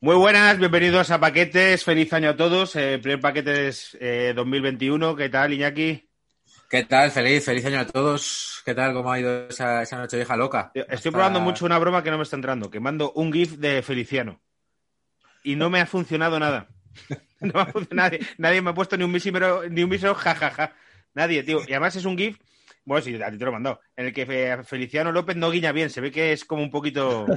Muy buenas, bienvenidos a Paquetes, feliz año a todos, eh, primer Paquetes eh, 2021, ¿qué tal Iñaki? ¿Qué tal? Feliz, feliz año a todos. ¿Qué tal? ¿Cómo ha ido esa, esa noche vieja loca? Estoy Hasta- probando mucho una broma que no me está entrando, que mando un GIF de Feliciano y no me ha funcionado nada. No me ha funcionado, nadie, nadie me ha puesto ni un mísero, ni un mísero jajaja. Nadie, tío. Y además es un GIF, bueno, sí, a ti te lo he mandado, en el que Fe- Feliciano López no guiña bien, se ve que es como un poquito...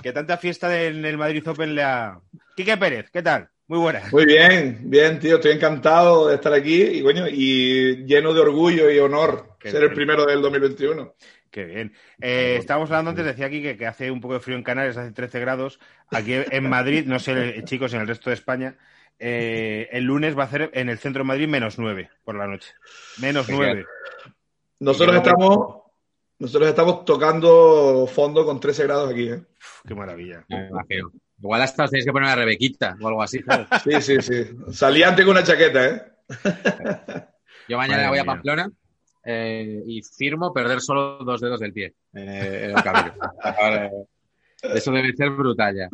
que tanta fiesta en el Madrid Open le ha... Quique Pérez, ¿qué tal? Muy buenas. Muy bien, bien, tío. Estoy encantado de estar aquí y, coño, y lleno de orgullo y honor Qué ser bien. el primero del 2021. Qué bien. Eh, estábamos hablando antes, decía aquí que, que hace un poco de frío en Canarias, hace 13 grados. Aquí en Madrid, no sé, chicos, en el resto de España, eh, el lunes va a hacer en el centro de Madrid menos 9 por la noche. Menos Genial. 9. Nosotros estamos, nosotros estamos tocando fondo con 13 grados aquí. ¿eh? Uf, qué maravilla. Me imagino. Igual hasta os tenéis que poner a Rebequita o algo así. ¿sabes? Sí, sí, sí. Salí antes con una chaqueta, ¿eh? Yo mañana Madre voy a. Pamplona eh, y firmo perder solo dos dedos del pie eh, en el. Ahora, eh, Eso debe ser brutal ya.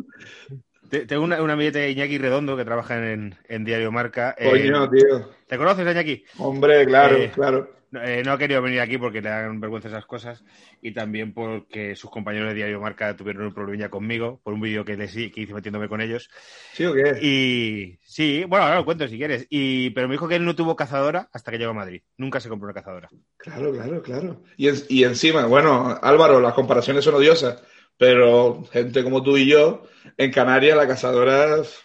Te- Tengo una, un amiguete de Iñaki Redondo que trabaja en, en Diario Marca. Eh, Coño, tío. ¿Te conoces, Iñaki? Hombre, claro, Eh, claro. No, eh, no ha querido venir aquí porque le dan vergüenza esas cosas y también porque sus compañeros de Diario Marca tuvieron un problemilla conmigo por un vídeo que, les, que hice metiéndome con ellos. ¿Sí o qué? Y sí, bueno, ahora lo cuento si quieres. Y, pero me dijo que él no tuvo cazadora hasta que llegó a Madrid. Nunca se compró una cazadora. Claro, claro, claro. Y, en- y encima, bueno, Álvaro, las comparaciones son odiosas, pero gente como tú y yo, en Canarias la cazadora es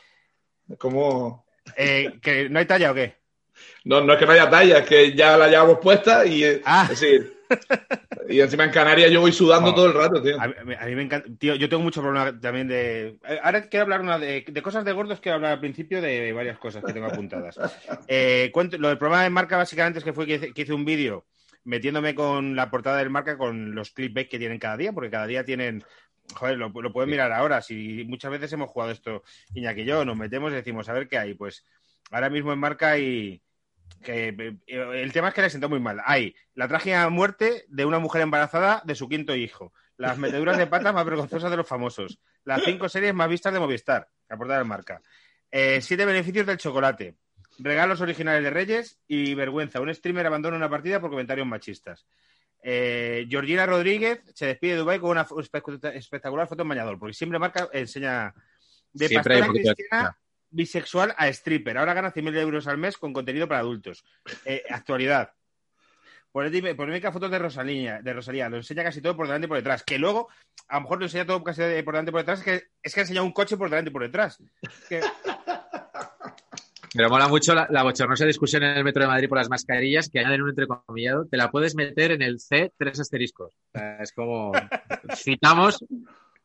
como... Eh, ¿que ¿No hay talla o qué? No, no es que no haya talla, es que ya la llevamos puesta y... eh, Ah. Es decir, y encima en Canarias yo voy sudando No. todo el rato, tío. A mí, a mí me encanta. Tío, yo tengo mucho problema también de. eh, Ahora quiero hablar una de, de cosas de gordos, quiero hablar al principio de varias cosas que tengo apuntadas. Eh, cuento- lo del problema de marca básicamente es que fue que hice, que hice un vídeo metiéndome con la portada del marca con los clickbait que tienen cada día, porque cada día tienen. Joder, lo, lo pueden mirar ahora. Si muchas veces hemos jugado esto, Iñaki y yo, nos metemos y decimos, a ver qué hay. Pues ahora mismo en marca. Que, eh, el tema es que le sentó muy mal. Hay la trágica muerte de una mujer embarazada de su quinto hijo. Las meteduras de patas más vergonzosas de los famosos. Las cinco series más vistas de Movistar. La portada de marca. Eh, siete beneficios del chocolate. Regalos originales de Reyes y vergüenza. Un streamer abandona una partida por comentarios machistas. Eh, Georgina Rodríguez se despide de Dubai con una espectacular foto en bañador, porque siempre marca enseña de Siempre pastora cristiana bisexual a stripper. Ahora gana 100.000 euros al mes con contenido para adultos. Eh, actualidad. Polémica fotos de Rosalía, de Rosalía, lo enseña casi todo por delante y por detrás. Que luego, a lo mejor lo enseña todo casi por delante y por detrás, es que, es que enseña un coche por delante y por detrás. Pero mola mucho la, la bochornosa discusión en el metro de Madrid por las mascarillas que añaden un entrecomillado. Te la puedes meter en el C tres asteriscos. O sea, es como citamos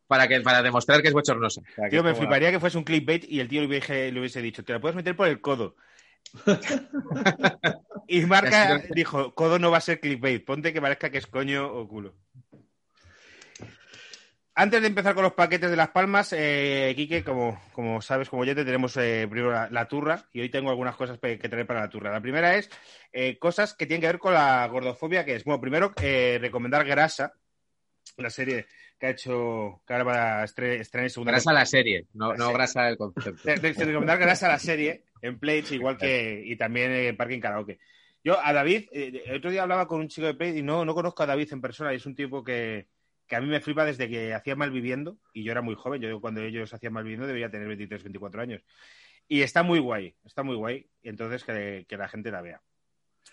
para que para demostrar que es bochornosa. O sea, tío, me como- fliparía que fuese un clickbait y el tío le hubiese, le hubiese dicho, te la puedes meter por el codo. y Marca dijo, codo no va a ser clickbait, ponte que parezca que es coño o culo. Antes de empezar con los paquetes de Las Palmas, eh, Quique, como, como sabes, como oyente, tenemos eh, primero la, la turra y hoy tengo algunas cosas pe- que traer para la turra. La primera es eh, cosas que tienen que ver con la gordofobia, que es, bueno, primero eh, recomendar Grasa, la serie que ha hecho, que ahora va a estre- estrenar en segunda Grasa la serie, no, La no serie. grasa el concepto. de, de- de recomendar grasa la serie en Plates, igual que y también en Parking Karaoke. Yo a David, eh, el otro día hablaba con un chico de Play y no, no conozco a David en persona y es un tipo que, que a mí me flipa desde que hacía mal viviendo y yo era muy joven, yo cuando ellos hacían mal viviendo debería tener 23, 24 años. Y está muy guay, está muy guay y entonces que, que la gente la vea.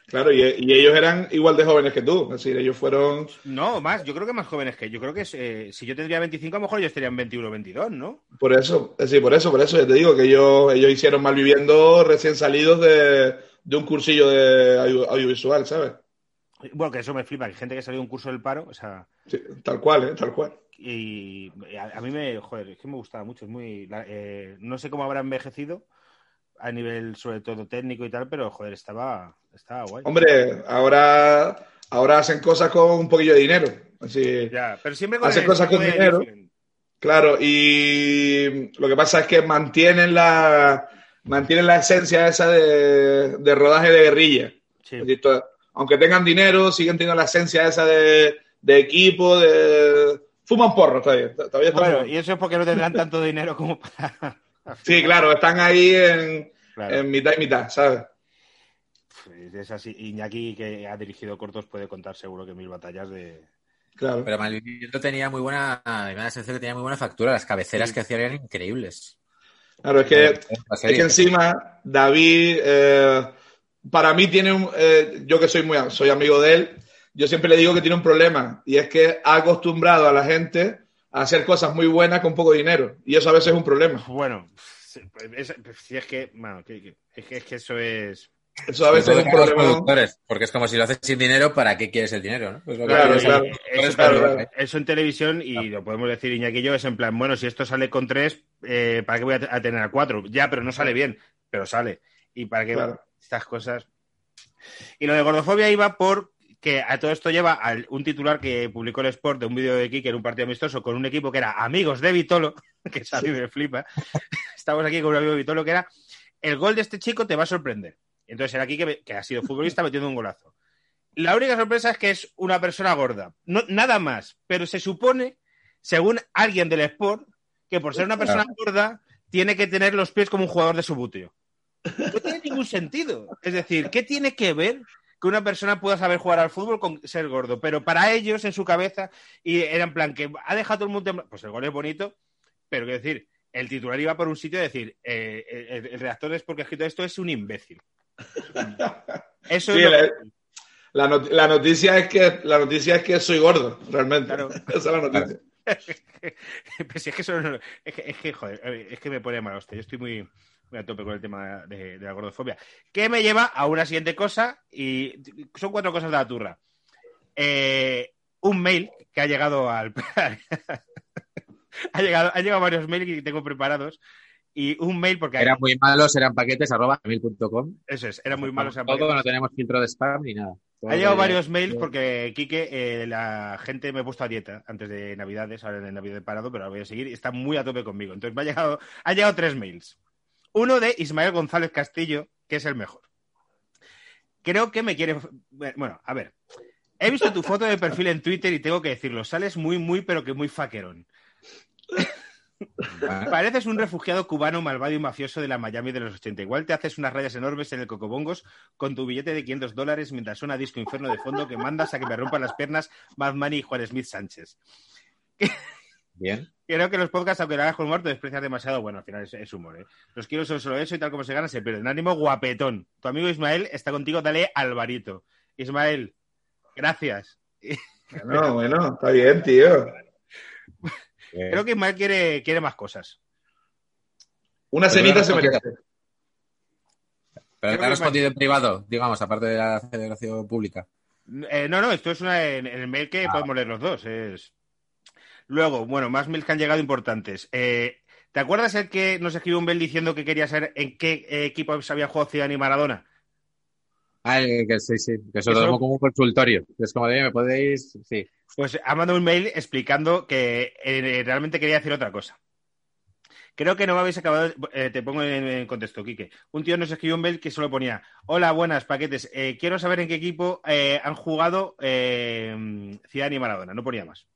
Claro, y, y ellos eran igual de jóvenes que tú. Es decir, ellos fueron. No, más, yo creo que más jóvenes que yo. creo que eh, si yo tendría 25, a lo mejor ellos estarían 21 o 22, ¿no? Por eso, es decir, por eso, por eso, ya te digo que ellos, ellos hicieron mal viviendo recién salidos de, de un cursillo de audio- audiovisual, ¿sabes? Bueno, que eso me flipa, que hay gente que salió de un curso del paro, o sea, Sí, tal cual, ¿eh? Tal cual. y a, a mí me, joder, es que me gustaba mucho, es muy, eh, no sé cómo habrá envejecido a nivel sobre todo técnico y tal, pero joder, estaba, estaba guay. Hombre, ahora, ahora hacen cosas con un poquillo de dinero. Así, Ya, pero siempre con Hace el cosas con dinero. Claro, y lo que pasa es que mantienen la, mantienen la esencia esa de, de rodaje de guerrilla. Sí. Decir, aunque tengan dinero, siguen teniendo la esencia esa de, de equipo, de... Fuman porro todavía. todavía Bueno, y eso es porque no tendrán tanto dinero como para... Sí, claro, están ahí en, Claro. en mitad y mitad, ¿sabes? Pues Es así. Iñaki, que ha dirigido cortos, puede contar seguro que mil batallas de... Claro. Pero Malviviendo tenía muy buena, me da la sensación que tenía muy buena factura. Las cabeceras Sí. que hacían eran increíbles. Claro, es que, es que encima David, eh, para mí tiene un, eh, yo que soy muy soy amigo de él, yo siempre le digo que tiene un problema y es que ha acostumbrado a la gente a hacer cosas muy buenas con poco dinero y eso a veces es un problema. Bueno, sí, pues, es, pues, es que, bueno, que- es que, es que eso es... Eso a veces es un problema. productores, porque es como si lo haces sin dinero, ¿para qué quieres el dinero? ¿no? Pues lo que Claro, claro. Eso, claro, claro, claro. eso en televisión, y lo podemos decir Iñaki y yo, es en plan, bueno, si esto sale con tres, eh, ¿para qué voy a, a tener a cuatro? Ya, pero no sale bien, pero sale. ¿Y para qué Claro. estas cosas? Y lo de gordofobia iba por que a todo esto lleva a un titular que publicó el Sport de un vídeo de aquí, que era un partido amistoso con un equipo que era amigos de Vitolo, que mí me flipa. Estamos aquí con un amigo de Vitolo que era el gol de este chico te va a sorprender. Entonces era aquí que, ha sido futbolista metiendo un golazo. La única sorpresa es que es una persona gorda. No, nada más. Pero se supone, según alguien del Sport, que por ser una persona gorda, tiene que tener los pies como un jugador de subuteo. No tiene ningún sentido. Es decir, ¿qué tiene que ver que una persona pueda saber jugar al fútbol con ser gordo? Pero para ellos, en su cabeza, y era en plan que ha dejado todo el mundo. en- Pues el gol es bonito, pero quiero decir, el titular iba por un sitio de decir, eh, el, el redactor es porque ha escrito esto es un imbécil. Eso Sí, es lo la- que- La, not- la noticia es que la noticia es que soy gordo, realmente. Claro. Esa es la noticia. Pues es que eso no- es que, es que, joder, es que me pone mal hostia. Yo estoy muy, muy a tope con el tema de, de la gordofobia. Que me lleva a una siguiente cosa y son cuatro cosas de la turra. Eh, un mail que ha llegado al. ha llegado, han llegado varios mails que tengo preparados. Y un mail porque Eran muy malos, eran paquetes arroba gmail.com. eso es, era muy malo. Todo, no tenemos filtro de spam ni nada. Todo Ha llegado de- varios mails porque, Quique, eh, la gente me he puesto a dieta antes de Navidades, ahora en Navidad he parado, pero ahora voy a seguir y está muy a tope conmigo. Entonces me ha llegado, ha llegado tres mails. Uno de Ismael González Castillo, que es el mejor. Creo que me quiere... Bueno, a ver. He visto tu foto de perfil en Twitter y tengo que decirlo. Sales muy, muy, pero que muy faquerón. Pareces un refugiado cubano malvado y mafioso de la Miami de los 80. Igual te haces unas rayas enormes en el Cocobongos con tu billete de 500 dólares mientras suena Disco Inferno de fondo que mandas a que me rompan las piernas Bad Bunny y Juan Smith Sánchez. Bien. Creo que los podcasts, aunque lo hagas con humor, te desprecias demasiado. Bueno, al final es, es humor, ¿eh? Los quiero son solo eso y tal como se gana se pierden. Ánimo guapetón. Tu amigo Ismael está contigo, dale Alvarito. Ismael, gracias. Bueno, bueno, está bien, tío. Creo que Ismael quiere, quiere más cosas. Una cenita una se merece. Pero te ha respondido en privado, digamos, aparte de la celebración pública. Eh, no, no, esto es una, en, en el mail que podemos leer los dos. Es... Luego, bueno, más mails que han llegado importantes. Eh, ¿Te acuerdas el que nos escribió un mail diciendo que quería saber en qué eh, equipo se había jugado Zidane y Maradona? Ah, el que sí, sí, que se lo tomo como un consultorio. Es como de, ¿me podéis? Sí. Pues ha mandado un mail explicando que eh, realmente quería decir otra cosa. Creo que no me habéis acabado. eh, te pongo en, en contexto, Quique. Un tío nos escribió un mail que solo ponía: Hola, buenas paquetes. eh, quiero saber en qué equipo eh, han jugado eh, Zidane y Maradona. No ponía más.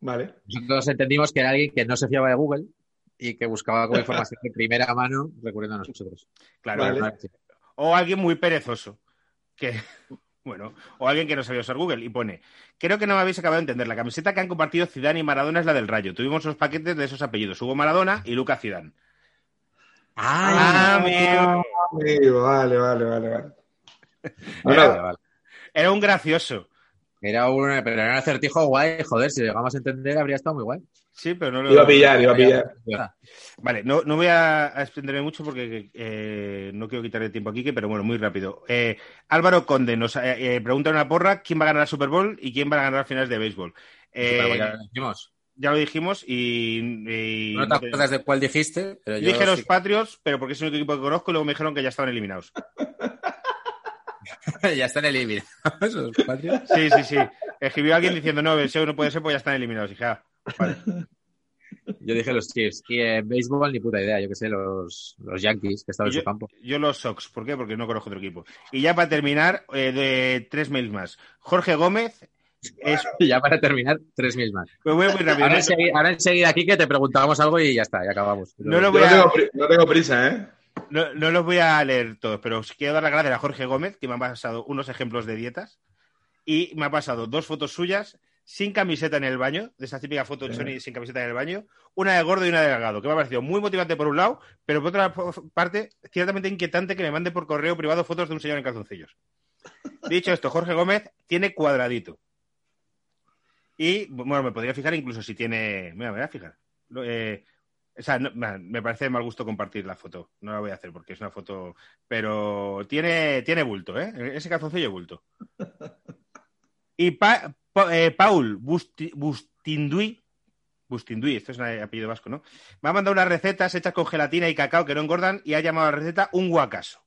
Vale. Nosotros entendimos que era alguien que no se fiaba de Google y que buscaba como información de primera mano recurriendo a nosotros. Claro, Vale. O alguien muy perezoso. Que, bueno, o alguien que no sabía usar Google y pone, creo que no me habéis acabado de entender, la camiseta que han compartido Zidane y Maradona es la del Rayo. Tuvimos los paquetes de esos apellidos, Hugo Maradona y Lucas Zidane. Ah, amigo. Amigo, vale, vale, vale, vale. Era- nada. Vale. Era un gracioso. Era un, pero era un acertijo guay, joder, si lo llegamos a entender habría estado muy guay. Sí, pero no lo... Iba a pillar, iba a pillar. Vale, no, no voy a, a extenderme mucho porque eh, no quiero quitarle tiempo a Quique, pero bueno, muy rápido. Eh, Álvaro Conde nos eh, eh, pregunta en una porra quién va a ganar el Super Bowl y quién va a ganar finales de béisbol. Eh, ya lo dijimos. ya lo dijimos y... y No te acuerdas de cuál dijiste, pero Yo yo dije los sí- Patriots, pero porque es el único equipo que conozco y luego me dijeron que ya estaban eliminados. ya están eliminados los Patriots. Sí, sí, sí. Escribió alguien diciendo, no, el SEO no puede ser porque ya están eliminados. Dije, ah, vale. Yo dije los Chiefs. Y en béisbol ni puta idea, yo que sé, los, los Yankees, que estaban en su campo. Yo los Sox, ¿por qué? Porque no conozco otro equipo. Y ya para terminar, eh, de tres mails más. Jorge Gómez es... Y ya para terminar, tres mil más. Me voy muy rápido. Ahora enseguida, ahora enseguida aquí que te preguntábamos algo y ya está, ya acabamos. No no a- tengo, pri- no tengo prisa, ¿eh? No- no los voy a leer todos, pero os quiero dar las gracias a Jorge Gómez, que me ha pasado unos ejemplos de dietas. Y me ha pasado dos fotos suyas sin camiseta en el baño, de esa típica foto de Sony sin camiseta en el baño, una de gordo y una de delgado, que me ha parecido muy motivante por un lado, pero por otra parte, ciertamente inquietante que me mande por correo privado fotos de un señor en calzoncillos. Dicho esto, Jorge Gómez tiene cuadradito. Y, bueno, me podría fijar incluso si tiene. Mira, me voy a fijar. Eh, o sea, me parece de mal gusto compartir la foto. No la voy a hacer porque es una foto. Pero tiene, tiene bulto, ¿eh? Ese calzoncillo bulto. Y eh, Paul Busti- Bustinduy. Bustinduy, esto es un apellido vasco, ¿no? Me ha mandado unas recetas hechas con gelatina y cacao que no engordan y ha llamado a la receta un guacaso.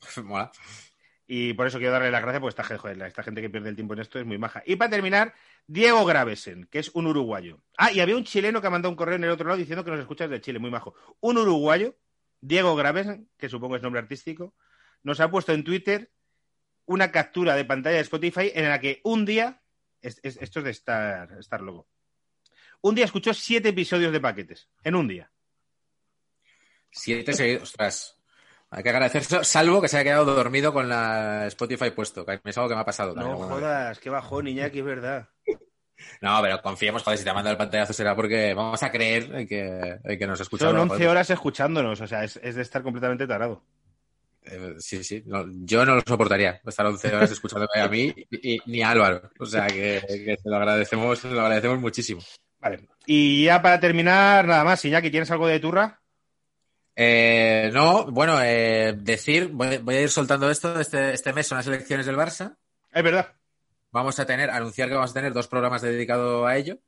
Mola. Y por eso quiero darle las gracias, porque esta, joder, esta gente que pierde el tiempo en esto es muy maja. Y para terminar, Diego Gravesen, que es un uruguayo. Ah, y había un chileno que ha mandado un correo en el otro lado diciendo que nos escuchas de Chile, muy majo. Un uruguayo, Diego Gravesen, que supongo es nombre artístico, nos ha puesto en Twitter una captura de pantalla de Spotify en la que un día, es- es- esto es de Star, Star Logo, un día escuchó siete episodios de paquetes, en un día. Siete seguidos. Ostras. Hay que agradecer, salvo que se haya quedado dormido con la Spotify puesto, que es algo que me ha pasado también. No jodas, qué bajón, Iñaki, es verdad. No, pero confiemos, joder, si te ha mandado el pantallazo será porque vamos a creer en que, en que nos escucha. Son Joder, 11 horas escuchándonos, o sea, es, es de estar completamente tarado. eh, sí, sí. no, yo no lo soportaría estar 11 horas escuchándome a mí y, y- ni a Álvaro. O sea, que, que se lo agradecemos, se lo agradecemos muchísimo. Vale. Y ya para terminar, nada más, Iñaki, ¿tienes algo de turra? Eh, no, bueno, eh, decir, voy, voy a ir soltando esto. Este, este mes son las elecciones del Barça. Es verdad. Vamos a tener, anunciar que vamos a tener dos programas dedicados a ello.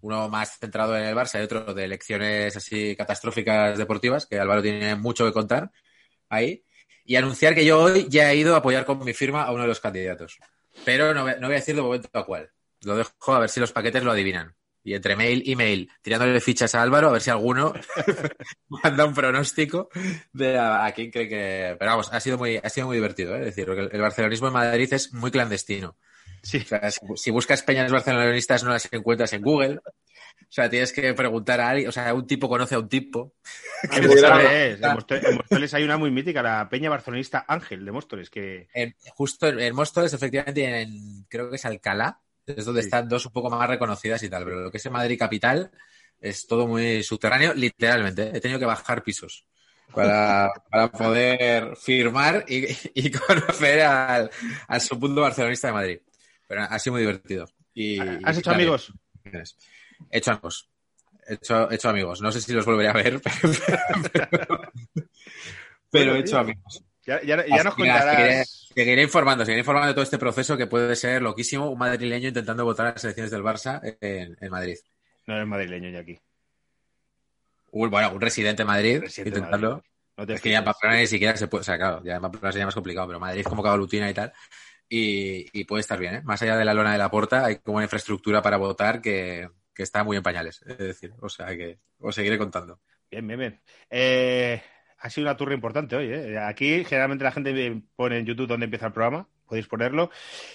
Uno más centrado en el Barça y otro de elecciones así catastróficas deportivas, que Álvaro tiene mucho que contar ahí. Y anunciar que yo hoy ya he ido a apoyar con mi firma a uno de los candidatos. Pero no, voy- no voy a decir de momento a cuál. Lo dejo a ver si los paquetes lo adivinan. Y entre mail y mail, tirándole fichas a Álvaro, a ver si alguno manda un pronóstico de a, a quién cree que. Pero vamos, ha sido muy, ha sido muy divertido, ¿eh? Es decir, porque el, el barcelonismo en Madrid es muy clandestino. Sí. O sea, si, si buscas peñas barcelonistas no las encuentras en Google. O sea, tienes que preguntar a alguien, o sea, un tipo conoce a un tipo. En Móstoles, en Móstoles- en Móstoles hay una muy mítica, la peña barcelonista Ángel de Móstoles, que En- justo en, en Móstoles, efectivamente, en, creo que es Alcalá, es donde Sí. están dos un poco más reconocidas y tal, pero lo que es en Madrid capital es todo muy subterráneo, literalmente. ¿eh? He tenido que bajar pisos para, para poder firmar y, y conocer al, al submundo barcelonista de Madrid. Pero ha sido muy divertido. Y, ¿Has y hecho amigos? He hecho amigos. He hecho, he hecho amigos. No sé si los volveré a ver, pero, pero- pero he hecho amigos. Ya, ya- ya nos contarás. Seguiré, informando, seguiré informando de todo este proceso que puede ser loquísimo. Un madrileño intentando votar a las elecciones del Barça en, en Madrid. No eres madrileño, Iñaki. Un, bueno, un residente de Madrid Residente de intentando. Madrid. No te Es que ya en. Pamplona ni siquiera se puede. O sea, claro, ya en Pamplona sería más complicado, pero Madrid como que aglutina y tal. Y, y puede estar bien, ¿eh? Más allá de la lona de la puerta, hay como una infraestructura para votar que, que está muy en pañales. Es decir, o sea que os seguiré contando. Bien, bien, bien. Eh, ha sido una turra importante hoy. ¿eh? Aquí generalmente la gente pone en YouTube donde empieza el programa. Podéis ponerlo.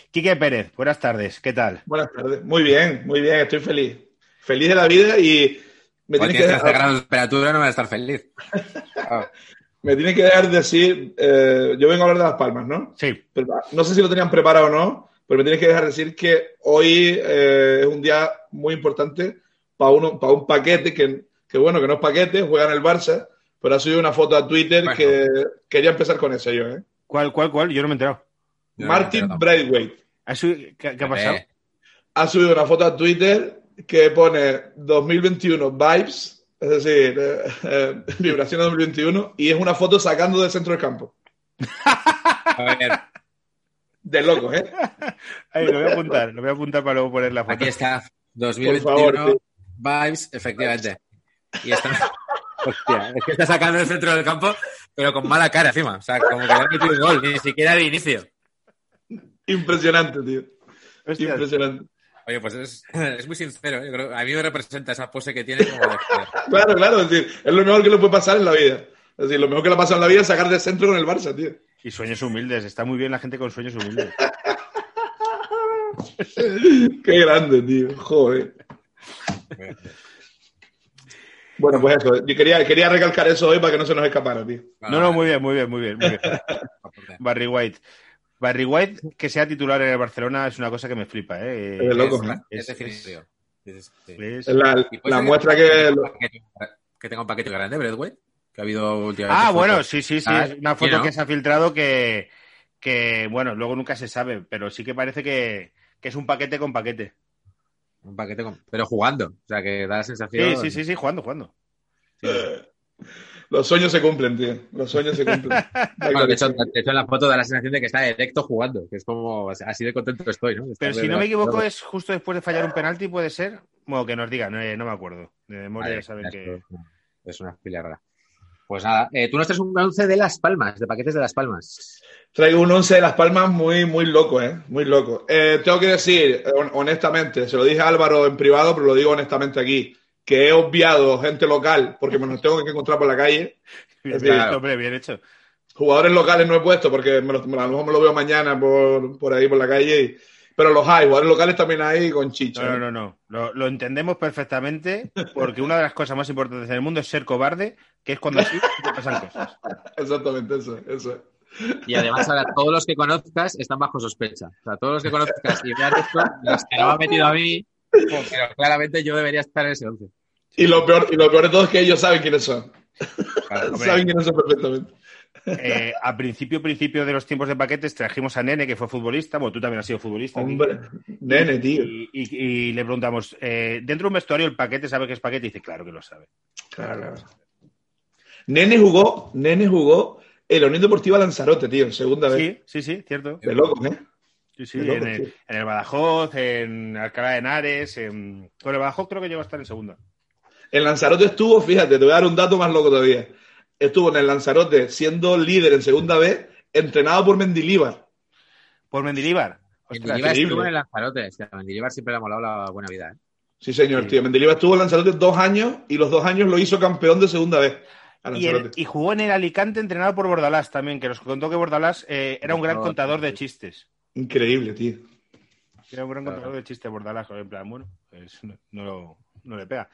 Quique Pérez, buenas tardes. ¿Qué tal? Buenas tardes. Muy bien, muy bien, estoy feliz. Feliz de la vida y me tienes que tienes 13 dejar, grados de temperatura no vas a estar feliz. Me tienes que dejar decir, eh, yo vengo a hablar de Las Palmas, ¿no? Sí. Pero, no sé si lo tenían preparado o no, pero me tienes que dejar decir que hoy eh, es un día muy importante para uno, para un paquete que, que, bueno, que no es paquete, juega en el Barça, pero ha subido una foto a Twitter Bueno. que quería empezar con eso yo, ¿eh? ¿Cuál, cuál, cuál? Yo no me he enterado. No Martin enterado Braithwaite ¿Ha subi- ¿Qué, qué ha pasado? Eh, ha subido una foto a Twitter que pone 2021 vibes, es decir, eh, eh, vibración de 2021, y es una foto sacando del centro del campo. A ver, De locos, ¿eh? Ay, lo voy a apuntar, lo voy a apuntar para luego poner la foto. aquí está. Por 2021 favor, sí. vibes, efectivamente. Y está. Hostia, es que está sacando el centro del campo, pero con mala cara encima. O sea, como que le ha metido un gol, ni siquiera de inicio. Impresionante, tío. Hostia, Impresionante. Oye, pues es, es muy sincero. Yo creo, a mí me representa esa pose que tiene como de. Claro, claro, es decir, es lo mejor que le puede pasar en la vida. Es decir, lo mejor que le ha pasado en la vida es sacar de centro con el Barça, tío. Y sueños humildes. Está muy bien la gente con sueños humildes. Qué grande, tío. Joder. Bueno, pues eso. Yo quería, quería recalcar eso hoy para que no se nos escapara, tío. No, no, muy bien, muy bien, muy bien. Muy bien. Barry White. Barry White, que sea titular en el Barcelona, es una cosa que me flipa, ¿eh? Es loco, Es, ¿eh? es Es-. Es- sí. es- Es la, muestra que... paquete- que tenga un paquete grande, Breadway, que ha habido últimamente. Ah, fotos. bueno, sí, sí, sí. Ah, Es una foto ¿no? que se ha filtrado que, que, bueno, luego nunca se sabe, pero sí que parece que, que es un paquete con paquete. Un paquete con- Pero jugando. O sea, que da la sensación. Sí, sí, sí, sí, jugando, jugando. Los sueños se cumplen, tío. Los sueños se cumplen. Bueno, de, hecho, de hecho, en la foto da la sensación de que está erecto jugando, que es como así de contento estoy, ¿no? Pero si no me equivoco, es justo después de fallar un penalti, puede ser. Bueno, que nos digan, no, eh, no me acuerdo. De memoria Vale, ya saben que. es- una filia rara. Pues nada, eh, tú nos traes un once de Las Palmas, de paquetes de Las Palmas. Traigo un 11 de Las Palmas muy, muy loco, ¿eh? Muy loco. Eh, tengo que decir, hon- honestamente, se lo dije a Álvaro en privado, pero lo digo honestamente aquí, que he obviado gente local porque me los tengo que encontrar por la calle. Bien, Claro. bien, hombre, bien hecho. Jugadores locales no he puesto porque me lo- a lo mejor me lo veo mañana por, por ahí, por la calle. y- pero los hay, jugadores locales también hay con chicha. No, ¿eh? no, no, no. Lo, lo entendemos perfectamente porque una de las cosas más importantes en el mundo es ser cobarde, que es cuando así te pasan cosas. Exactamente, eso, eso. Y además ahora todos los que conozcas están bajo sospecha. O sea, todos los que conozcas y vean esto, los que no me han metido a mí, pero claramente yo debería estar en ese once. Y lo peor, y lo peor de todo es que ellos saben quiénes son. Claro, saben quiénes son perfectamente. Eh, a principio, principio de los tiempos de paquetes trajimos a Nene, que fue futbolista. Bueno, tú también has sido futbolista. Hombre, nene, tío. Y, y- y le preguntamos, eh, dentro de un vestuario el paquete sabe que es paquete y dice, claro que lo sabe. Claro, claro. Nene jugó, Nene jugó en la Unión Deportiva Lanzarote, tío, en segunda vez. Sí, sí, sí, cierto. De locos, ¿eh? Sí, sí, loco, en, el, tío. en el Badajoz, en Alcalá de Henares, en... Con el Badajoz creo que llegó a estar en segunda. En Lanzarote estuvo, fíjate, te voy a dar un dato más loco todavía. Estuvo en el Lanzarote siendo líder en segunda vez, entrenado por Mendilíbar. Por Mendilíbar. Mendilibar increíble. estuvo en el Lanzarote. O sea, a Mendilibar siempre le ha molado la buena vida. ¿eh? Sí, señor, Sí. tío. Mendilíbar estuvo en Lanzarote dos años y los dos años lo hizo campeón de segunda vez. Y, el- Lanzarote. y jugó en el Alicante entrenado por Bordalás también, que nos contó que Bordalás eh, era un gran No, contador de chistes. Increíble, tío. Era un gran Claro. contador de chistes Bordalás, en plan, bueno, pues no, no le pega.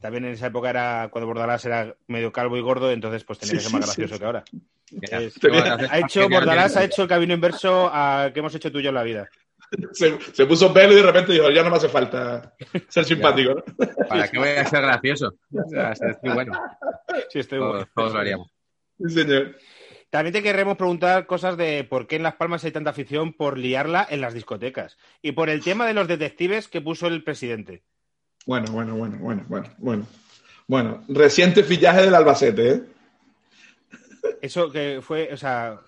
También en esa época era cuando Bordalás era medio calvo y gordo, entonces pues tenía Sí, que ser más sí, gracioso sí. que ahora. Es- Ha hecho, Bordalás ha hecho el camino inverso a que hemos hecho tú y yo en la vida. Se, se puso pelo y de repente dijo, ya no me hace falta ser simpático, ¿no? ¿Para qué voy a ser gracioso? O sea, es muy bueno. Sí, estoy bueno. todos lo haríamos. Sí, señor. También te querremos preguntar cosas de por qué en Las Palmas hay tanta afición por liarla en las discotecas y por el tema de los detectives que puso el presidente. Bueno, bueno, bueno, bueno, bueno, bueno. Bueno, reciente fichaje del Albacete, ¿eh? Eso que fue, o sea,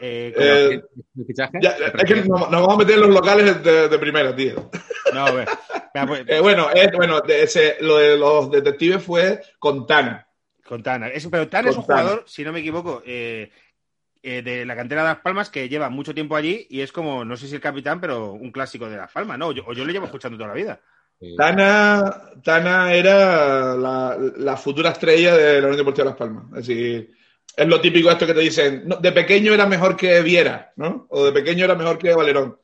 eh, Eh, ¿El fichaje? ya, es que nos, nos vamos a meter en los locales de, de primera, tío. no, Mira, pues, Eh, bueno, es- bueno de ese- lo de los detectives fue con Tana. con Tana. Es- pero Tana es un jugador, si no me equivoco, eh, eh, de la cantera de Las Palmas que lleva mucho tiempo allí y es como, no sé si el capitán, pero un clásico de Las Palmas, ¿no? O yo, o yo lo llevo escuchando toda la vida. Tana, Tana era la, la futura estrella de la Unión Deportiva Las Palmas. Es decir, es lo típico esto que te dicen, no, de pequeño era mejor que Viera, ¿no? O de pequeño era mejor que Valerón.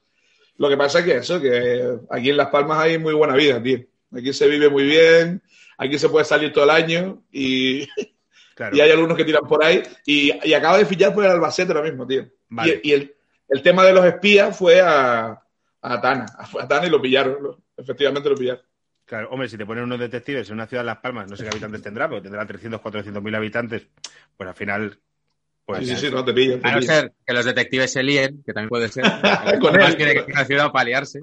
Lo que pasa es que eso, que aquí en Las Palmas hay muy buena vida, tío. Aquí se vive muy bien, aquí se puede salir todo el año y, Claro. y hay algunos que tiran por ahí. Y, y acaba de fichar por el Albacete ahora mismo, tío. Vale. Y, y el, el tema de los espías fue a, a Tana. A Tana y lo pillaron. lo- efectivamente lo pillaron. Claro, hombre, si te ponen unos detectives en una ciudad de Las Palmas, no sé qué habitantes tendrá, pero tendrá 300, 400 mil habitantes, pues al final Pues sí, sí, sí, no te pillan. te A no ser que los detectives se líen, que también puede ser. Con Más que la ciudad para liarse.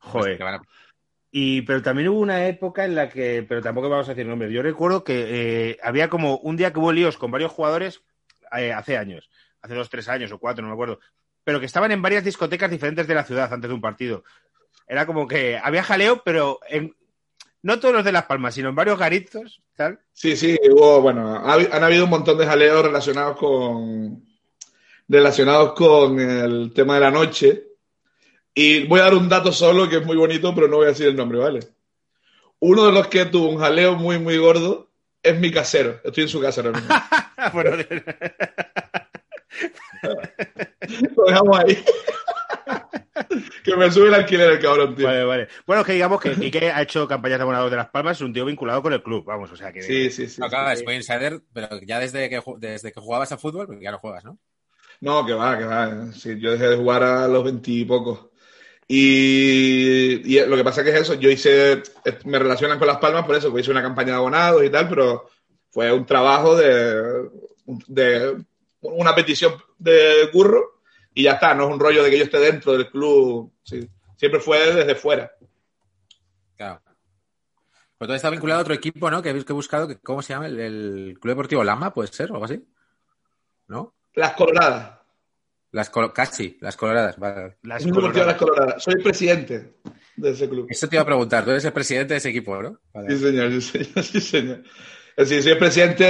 Joder. A- Y, pero también hubo una época en la que, pero tampoco vamos a decir nombres. Yo recuerdo que eh, había como un día que hubo líos con varios jugadores eh, hace años, hace dos, tres años o cuatro, no me acuerdo, pero que estaban en varias discotecas diferentes de la ciudad antes de un partido. Era como que había jaleo, pero en, no todos los de Las Palmas, sino en varios garitos, tal. Sí, sí, hubo, bueno, ha han habido un montón de jaleos relacionados con relacionados con el tema de la noche. Y voy a dar un dato solo que es muy bonito, pero no voy a decir el nombre, ¿vale? Uno de los que tuvo un jaleo muy, muy gordo es mi casero. Estoy en su casa ahora mismo. Bueno, Lo dejamos ahí. Que me sube el alquiler el cabrón, tío. vale, vale. Bueno, que digamos que Quique ha hecho campañas de abonador de Las Palmas, es un tío vinculado con el club, vamos, o sea que... Sí, sí, sí. No, claro, es muy insider, pero ya desde que, desde que jugabas a fútbol, porque ya no juegas, ¿no? No, que va, que va. Sí, yo dejé de jugar a los veintipocos. Y, y lo que pasa que es eso, yo hice, me relacionan con Las Palmas por eso, porque hice una campaña de abonados y tal, pero fue un trabajo de, de una petición de curro y ya está, no es un rollo de que yo esté dentro del club, sí. siempre fue desde fuera. Claro. Pues tú estás vinculado a otro equipo, ¿no? Que he que he buscado, que, ¿cómo se llama? El, el Club Deportivo Lama, ¿puede ser? O algo así. ¿No? Las Coloradas. Las colo- casi, las coloradas. vale. Las coloradas. Las Coloradas. Soy presidente de ese club. Eso te iba a preguntar, tú eres el presidente de ese equipo, ¿no? Vale. Sí, señor, sí, señor, sí, señor. Es decir, soy el presidente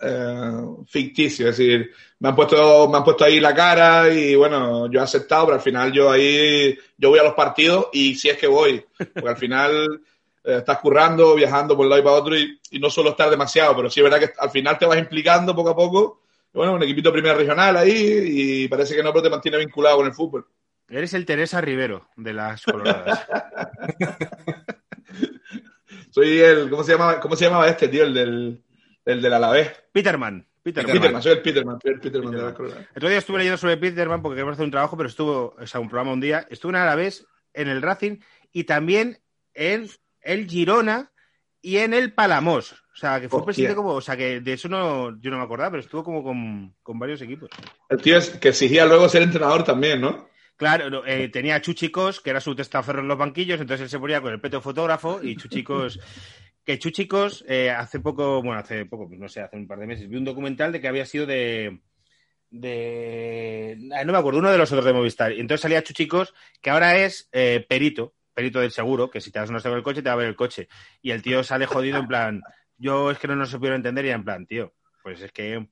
eh, ficticio, es decir, me han puesto, me han puesto ahí la cara y bueno, yo he aceptado, pero al final yo ahí, yo voy a los partidos y si es que voy, porque al final eh, estás currando, viajando por un lado y para otro y, y no suelo estar demasiado, pero sí es verdad que al final te vas implicando poco a poco, bueno, un equipito primera regional ahí y parece que no, pero te mantiene vinculado con el fútbol. Eres el Teresa Rivero de las coloradas. Soy el, ¿cómo se llamaba, cómo se llamaba este tío? El del, el del Alavés. Peterman. Peterman. Peterman, soy el Peterman, soy el Peterman de las. El otro día estuve leyendo sobre Peterman porque queremos hacer un trabajo, pero estuvo, o sea, un programa un día, estuvo en Alavés, en el Racing y también en el Girona y en el Palamos. O sea, que fue Hostia. presidente como, o sea, que de eso no, yo no me acordaba, pero estuvo como con, con varios equipos. El tío es que exigía luego ser entrenador también, ¿no? Claro, eh, tenía a Chuchicos, que era su testaferro en los banquillos, entonces él se ponía con el peto fotógrafo y Chuchicos, que Chuchicos eh, hace poco, bueno, hace poco, pues no sé, hace un par de meses, vi un documental de que había sido de, de, ah, no me acuerdo, uno de los otros de Movistar. Y entonces salía Chuchicos, que ahora es eh, perito, perito del seguro, que si te das una el coche te va a ver el coche. Y el tío sale jodido en plan, yo es que no nos supieron entender y en plan, tío, pues es que,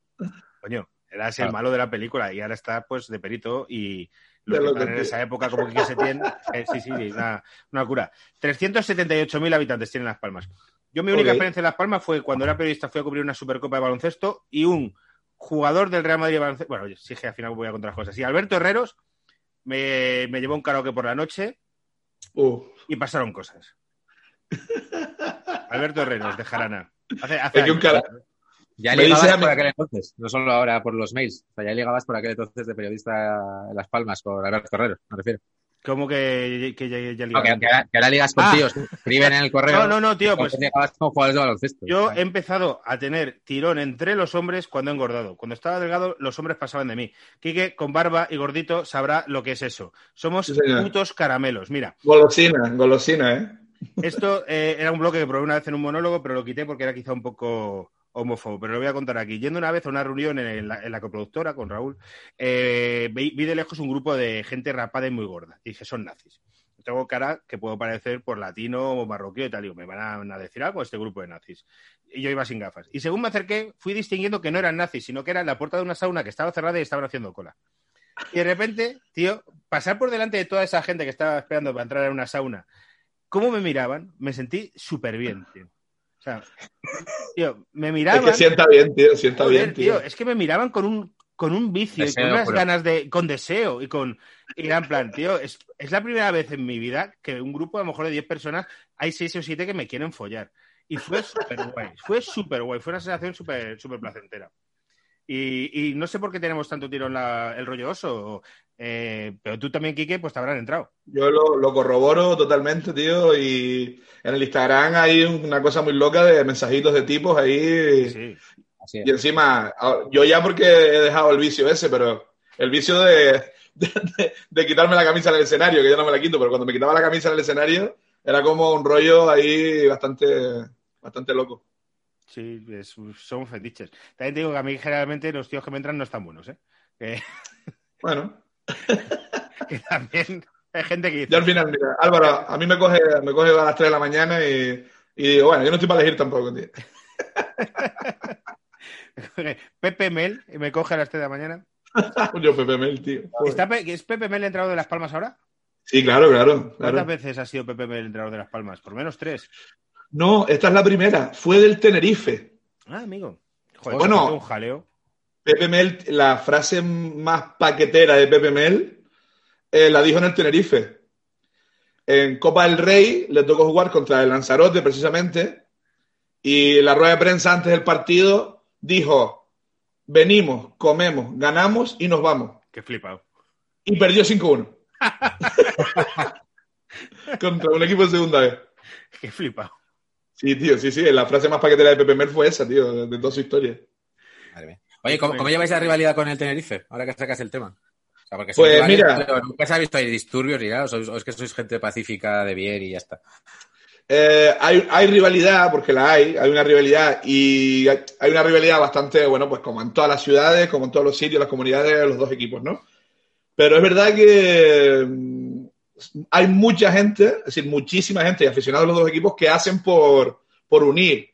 coño, eras el Claro. malo de la película y ahora está pues de perito y lo que que en esa época como que se tiene, eh, sí, sí, una, una cura. 378.000 habitantes tienen Las Palmas. Yo mi única experiencia en Las Palmas fue cuando era periodista fui a cubrir una Supercopa de baloncesto y un jugador del Real Madrid de baloncesto, bueno, sí que al final voy a contar cosas. Y Alberto Herreros me, me llevó un karaoke por la noche Uh, y pasaron cosas. Alberto Herreros, de Jarana. Hace, hace es que un años. cara- Ya Me ligabas dice por aquel entonces, no solo ahora por los mails. O sea, ya ligabas por aquel entonces de periodista en Las Palmas con Alberto Herrero, me refiero. ¿Cómo que, que ya, ya No, que, ahora, que ahora ligas con Ah. tíos escriben en el correo. No, no, no, tío, pues baloncesto. Yo he empezado a tener tirón entre los hombres cuando he engordado. Cuando estaba delgado, los hombres pasaban de mí. Quique, con barba y gordito, sabrá lo que es eso. Somos Sí, putos caramelos. Mira, golosina, golosina, ¿eh? esto eh, era un bloque que probé una vez en un monólogo, pero lo quité porque era quizá un poco homófobo. Pero lo voy a contar aquí. Yendo una vez a una reunión en la, en coproductora con Raúl, eh, vi, de lejos un grupo de gente rapada y muy gorda. Y dije, son nazis. Tengo cara que puedo parecer por latino o marroquí y tal. Digo, me van a, decir algo este grupo de nazis. Y yo iba sin gafas. Y según me acerqué, fui distinguiendo que no eran nazis, sino que era la puerta de una sauna que estaba cerrada y estaban haciendo cola. Y de repente, tío, pasar por delante de toda esa gente que estaba esperando para entrar a una sauna, ¿cómo me miraban? Me sentí súper bien, tío. O sea, tío, me Es que sienta bien, tío, sienta Joder, bien, tío. Es que me miraban con un, con un vicio y con unas ganas de. con deseo y con. Y era en plan, tío, es, es la primera vez en mi vida que un grupo a lo mejor de 10 personas hay 6 o 7 que me quieren follar. Y fue súper guay, fue súper guay, fue una sensación súper súper placentera. Y, y no sé por qué tenemos tanto tiro en la- el rollo oso, eh, pero tú también, Quique, pues te habrán entrado. Yo lo, lo corroboro totalmente, tío, y en el Instagram hay una cosa muy loca de mensajitos de tipos ahí. Sí. Y encima, ahora- yo ya porque he dejado el vicio ese, pero el vicio de, de, de- de quitarme la camisa en el escenario, que yo no me la quito, pero cuando me quitaba la camisa en el escenario, era como un rollo ahí bastante, bastante loco. Sí, es- son fetiches. También te digo que a mí generalmente los tíos que me entran no están buenos, ¿eh? Que, Bueno, que también hay gente que dice, ya al final, mira, Álvaro, a mí me coge, me coge a las 3 de la mañana y, y digo, bueno, yo no estoy para elegir tampoco, tío. Pepe Mel, me coge a las 3 de la mañana. Yo, Pepe Mel, tío. Joder. ¿Está Pe- ¿Es Pepe Mel el entrenador de Las Palmas ahora? Sí, claro, claro, ¿Cuántas claro. veces ha sido Pepe Mel el entrenador de Las Palmas? Por menos tres. No, esta es la primera, fue del Tenerife. Ah, amigo. Joder, Bueno. un jaleo. Pepe Mel, la frase más paquetera de Pepe Mel, eh, la dijo en el Tenerife. En Copa del Rey le tocó jugar contra el Lanzarote, precisamente, y la rueda de prensa antes del partido dijo, venimos, comemos, ganamos y nos vamos. Qué flipado. Y perdió 5-1. contra un equipo de segunda vez. Qué flipado. Sí, tío, sí, sí, la frase más paquetera de Pepe Mel fue esa, tío, de, toda su historia. Madre mía. Oye, ¿cómo, cómo lleváis la rivalidad con el Tenerife? Ahora que sacas el tema. O sea, porque Pues, rivales, mira. nunca se ha visto ahí disturbios ni nada. O, sois- o es que sois gente pacífica de bien y ya está. Eh, hay, hay rivalidad, porque la hay, hay una rivalidad y hay, hay una rivalidad bastante, bueno, pues como en todas las ciudades, como en todos los sitios, las comunidades de los dos equipos, ¿no? Pero es verdad que hay mucha gente, es decir, muchísima gente y aficionados de los dos equipos que hacen por, por unir.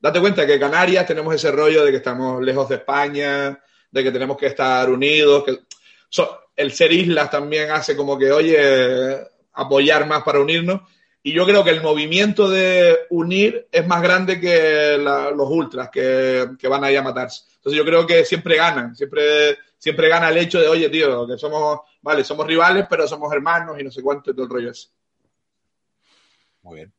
Date cuenta que Canarias tenemos ese rollo de que estamos lejos de España, de que tenemos que estar unidos, que so- el ser islas también hace como que, oye, apoyar más para unirnos. Y yo creo que el movimiento de unir es más grande que la- los ultras que, que van ahí a matarse. Entonces yo creo que siempre ganan, siempre, siempre gana el hecho de, oye, tío, que somos, vale, somos rivales, pero somos hermanos y no sé cuánto y todo el rollo ese. Muy bien.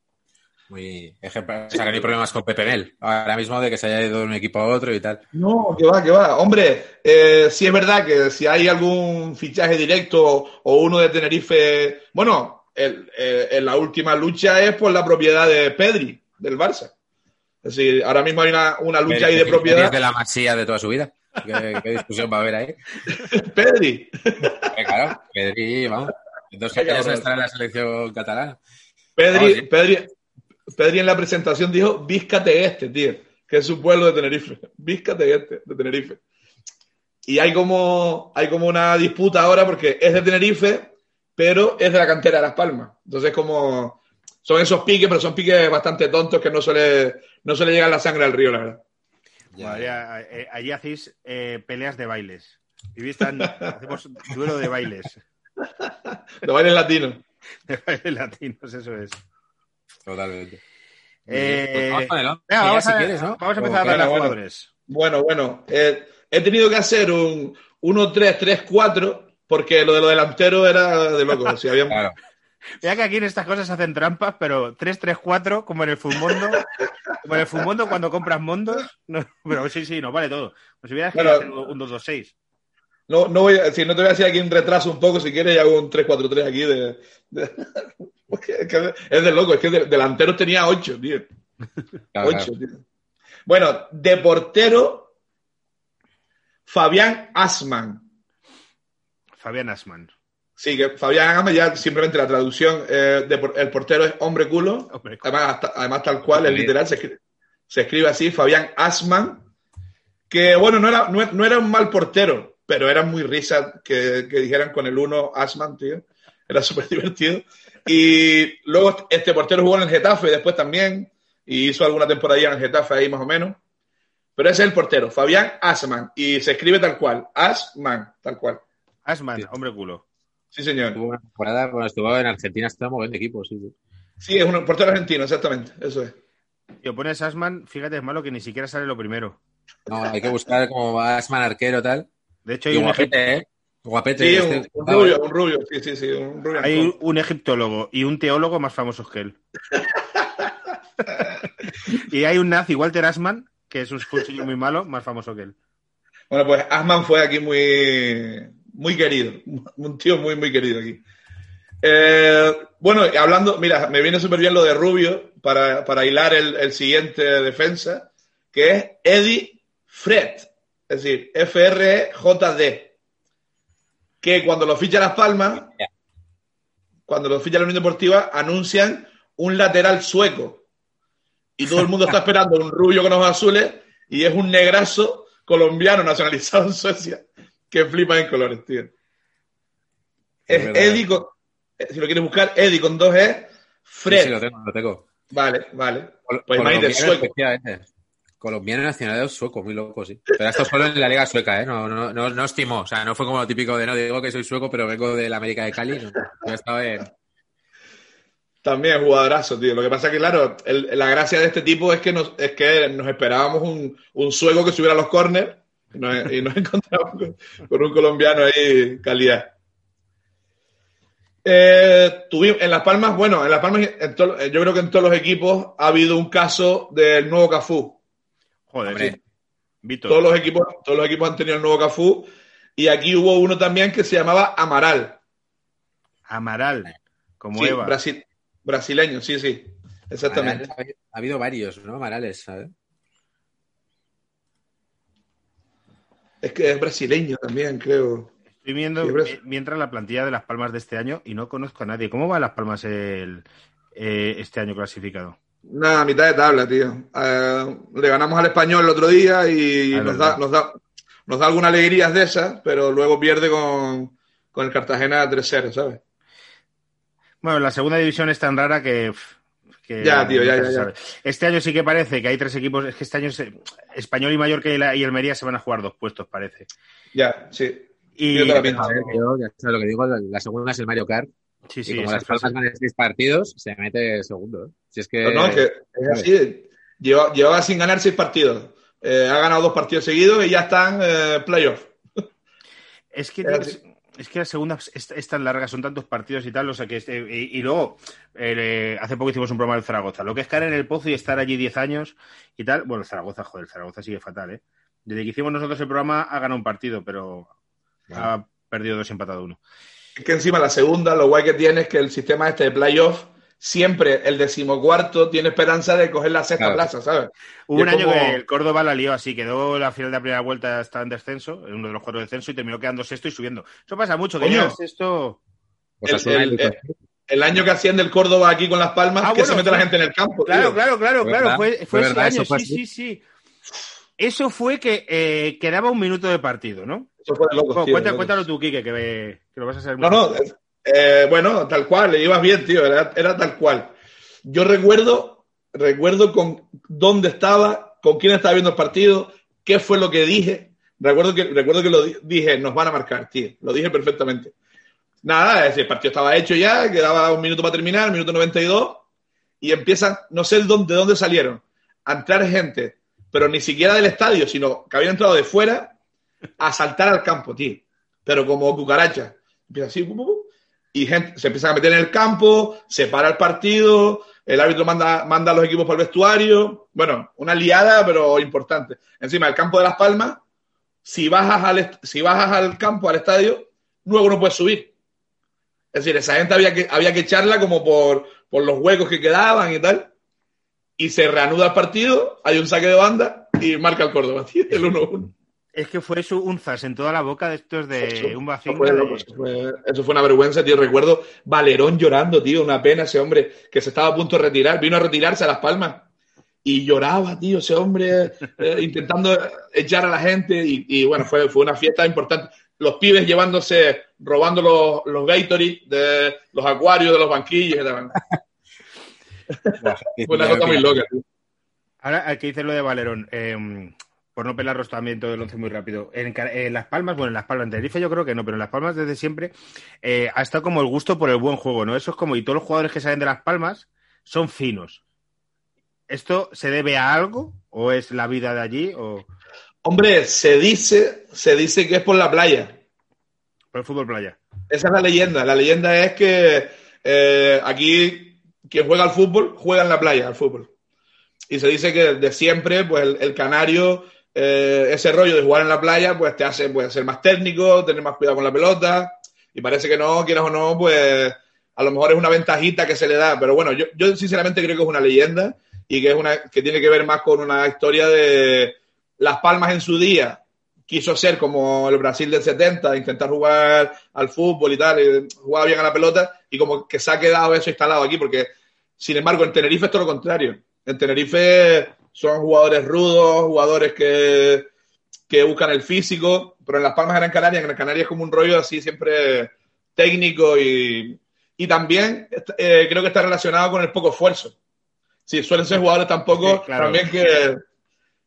Muy ejemplar. O sea, que no hay problemas con Pepe Mel. Ahora mismo de que se haya ido de un equipo a otro y tal. No, que va, que va. Hombre, eh, sí es verdad que si hay algún fichaje directo o uno de Tenerife, bueno, el- en la última lucha es por la propiedad de Pedri, del Barça. Es decir, ahora mismo hay una, una lucha ahí de propiedad. de la masía de toda su vida. ¿Qué, qué discusión va a haber ahí? Pedri. Eh, claro, Pedri, vamos. En dos Qué estará en la selección catalana. Pedri, sí. Pedri, Pedri en la presentación dijo Víscate este, tío, que es su pueblo de Tenerife. Víscate este, de Tenerife. Y hay como, hay como una disputa ahora porque es de Tenerife, pero es de la cantera de Las Palmas. Entonces, como son esos piques, pero son piques bastante tontos que no suele, no suele llegar la sangre al río, la verdad. Ya, Allí, eh, allí hacéis eh, peleas de bailes. Vivís tan- hacemos duelo de bailes. De bailes latinos. De bailes latinos, eso es. Totalmente. Eh, Pues vamos venga, ya, vamos, si a, quieres, ¿no? vamos a O empezar a hablar de Bueno, jugadores. Bueno, bueno. eh, he tenido que hacer un 1-3-3-4 porque lo de los delanteros era de loco. Si había... Claro. Mira que aquí en estas cosas se hacen trampas, pero 3-3-4, como en el Fumondo, como en el Fumondo cuando compras mondos. No, pero sí, sí, nos vale todo. Pues si hubieras Bueno. querido hacer un 2-2-6. No, no voy a, si no te voy a decir aquí un retraso un poco, si quieres, y hago un 3-4-3 aquí de. de- es, de loco, es que de, delanteros tenía 8, tío. claro, 8, claro. tío. Bueno, de portero, Fabián Asman. Fabián Asman. Sí, que Fabián Asman, ya simplemente la traducción, eh, de por- el portero es hombre culo. Hombre, Además, hasta- además tal cual, el literal, se escribe, se escribe así, Fabián Asman, que bueno, no era, no, no era un mal portero, pero era muy risa que, que dijeran con el uno Asman, tío. Era súper divertido. Y luego este portero jugó en el Getafe después también, y hizo alguna temporada en el Getafe ahí más o menos. Pero ese es el portero, Fabián Asman, y se escribe tal cual, Asman, tal cual. Asman, Sí. hombre culo. Sí, señor. Tuvo una temporada, bueno, estuvo en Argentina, estuvo moviendo equipos. Sí, sí. Sí, es un portero argentino, exactamente, eso es. Tío, pones Asman, fíjate, es malo que ni siquiera sale lo primero. No, hay que buscar como Asman arquero tal. De hecho, hay Y un, guapete, ¿eh? Guapete. Sí, este- un, un rubio, un rubio, sí, sí, sí, un rubio. hay un egiptólogo y un teólogo más famosos que él. y hay un nazi, Walter Asman, que es un señor muy malo, más famoso que él. Bueno, pues Asman fue aquí muy, muy querido, un tío muy, muy querido aquí. Eh, bueno, hablando, mira, me viene súper bien lo de Rubio para, para hilar el, el siguiente defensa, que es Eddie Fred, es decir, F-R-J-D, que cuando lo ficha Las Palmas, cuando lo ficha la Unión Deportiva, anuncian un lateral sueco. Y todo el mundo está esperando un rubio con ojos azules y es un negrazo colombiano nacionalizado en Suecia que flipa en colores, tío. Es. Eddie con, si lo quieres buscar, Eddie con dos E, Fred. Sí, sí, lo tengo, lo tengo. Vale, vale. Col- Pues imagínate, sueco. efectivamente. Colombiano nacional sueco, muy loco, sí. Pero esto solo en la liga sueca, ¿eh? No, no, no, no estimó. O sea, no fue como lo típico de no digo que soy sueco, pero vengo de la América de Cali. No, Yo he estado en- También jugadorazo, tío. Lo que pasa es que, claro, el- la gracia de este tipo es que nos, es que nos esperábamos un, un sueco que subiera a los corners nos, y nos encontramos con, con un colombiano ahí calidad. Eh, tuvimos, en Las Palmas, bueno, en Las Palmas, en to- eh, yo creo que en todos los equipos ha habido un caso del nuevo Cafú. Joder, Hombre. sí. Víctor. Todos los equipos, todos los equipos han tenido el nuevo Cafú y aquí hubo uno también que se llamaba Amaral. Amaral, como Sí, Eva. Brasil, brasileño, sí, sí, exactamente. Amaral, ha habido varios, ¿no? Marales, ¿sabes? Es que es brasileño también, creo. Estoy viendo Sí, mientras la plantilla de Las Palmas de este año y no conozco a nadie. ¿Cómo va Las Palmas el, eh, este año clasificado? Nada, mitad de tabla, tío. Eh, le ganamos al español el otro día y Ah, nos, da, nos, da, nos da algunas alegrías de esas, pero luego pierde con, con el Cartagena 3-0, ¿sabes? Bueno, la segunda división es tan rara que. pff, que Ya, tío, ya, ya. Este año sí que parece que hay tres equipos. Es que este año se- Español y Mallorca y, la- y Almería se van a jugar dos puestos, parece. Ya, sí. Y Yo ver, yo ya sabes lo que digo, la, segunda es el Mario Kart. sí, sí, y como las palmas van en seis partidos, se mete segundo. ¿eh? Si es que. No, no, es que es así. Lleva- llevaba sin ganar seis partidos. Eh, ha ganado dos partidos seguidos y ya están eh, playoff. Es que, Es. Es, que la segunda es, es tan larga, son tantos partidos y tal, o sea que este- y, y luego eh, hace poco hicimos un programa del Zaragoza, lo que es caer en el pozo y estar allí 10 años y tal, bueno, el Zaragoza, joder, el Zaragoza sigue fatal, ¿eh? Desde que hicimos nosotros el programa ha ganado un partido, pero ha perdido dos y empatado uno. Es que encima la segunda, lo guay que tiene es que el sistema este de playoff, siempre el decimocuarto tiene esperanza de coger la sexta Claro. plaza, ¿sabes? Hubo un año como- que el Córdoba la lió así, quedó la final de la primera vuelta, estaba en descenso, en uno de los cuatro de descenso y terminó quedando sexto y subiendo. Eso pasa mucho, que Coño. sexto... El- y- el- El año que hacían del Córdoba aquí con Las Palmas, Ah, que bueno, se mete la gente en el campo. Claro, tío. claro, claro, claro. verdad, Fue, fue fue ese verdad, año, sí, sí, sí. Eso fue que eh, quedaba un minuto de partido, ¿no? Eso fue locos, Bueno, tío, locos. cuéntalo tú, Quique, que, me- que lo vas a saber No, no, eh, bueno, tal cual, le ibas bien, tío, era, era tal cual. Yo recuerdo, recuerdo con dónde estaba, con quién estaba viendo el partido, qué fue lo que dije. Recuerdo que, recuerdo que lo di- dije, nos van a marcar, tío, lo dije perfectamente. Nada, es decir, el partido estaba hecho ya, quedaba un minuto para terminar, minuto 92, y empiezan, no sé de dónde, de dónde salieron, a entrar gente, pero ni siquiera del estadio, sino que habían entrado de fuera, a saltar al campo, tío. Pero como cucaracha. Empieza así, pu, pu, pu, y gente se empieza a meter en el campo, se para el partido, el árbitro manda, manda a los equipos para el vestuario. Bueno, una liada, pero importante. Encima, el campo de Las Palmas, si bajas al, si bajas al campo, al estadio, luego no puedes subir. Es decir, esa gente había que, había que echarla como por, por los huecos que quedaban y tal. Y se reanuda el partido, hay un saque de banda y marca el Córdoba, el 1-1. Es que fue eso, un zas en toda la boca de estos de Eso- un eso de- loco, eso, fue, eso fue una vergüenza, tío. Recuerdo Valerón llorando, tío. Una pena ese hombre que se estaba a punto de retirar. Vino a retirarse a Las Palmas. Y lloraba, tío, ese hombre eh, intentando echar a la gente. Y, y, bueno, fue, fue una fiesta importante. Los pibes llevándose, robando los, los Gatorade de los acuarios de los banquillos. y tal. Fue una cosa muy loca, tío. Ahora, aquí dice lo de Valerón, eh, por no pelaros también todo el once muy rápido. En, Las Palmas, bueno, en Las Palmas, en Tenerife yo creo que no, pero en Las Palmas desde siempre eh, ha estado como el gusto por el buen juego, ¿no? Eso es como, y todos los jugadores que salen de Las Palmas son finos. ¿Esto se debe a algo? ¿O es la vida de allí? ¿O Hombre, se dice, se dice que es por la playa. por el fútbol playa? Esa es la leyenda. La leyenda es que eh, aquí quien juega al fútbol juega en la playa al fútbol. Y se dice que de siempre, pues el, el canario, eh, ese rollo de jugar en la playa, pues te hace pues, ser más técnico, tener más cuidado con la pelota. Y parece que no, quieras o no, pues a lo mejor es una ventajita que se le da. Pero bueno, yo, yo sinceramente creo que es una leyenda y que es una que tiene que ver más con una historia de Las Palmas en su día quiso ser como el Brasil del 70, intentar jugar al fútbol y tal, jugaba bien a la pelota, y como que se ha quedado eso instalado aquí, porque, sin embargo, en Tenerife es todo lo contrario. En Tenerife son jugadores rudos, jugadores que, que buscan el físico, pero en Las Palmas eran Canarias, en Canarias es como un rollo así siempre técnico y, y también eh, creo que está relacionado con el poco esfuerzo. Sí, suelen ser jugadores tampoco, Sí, claro. también que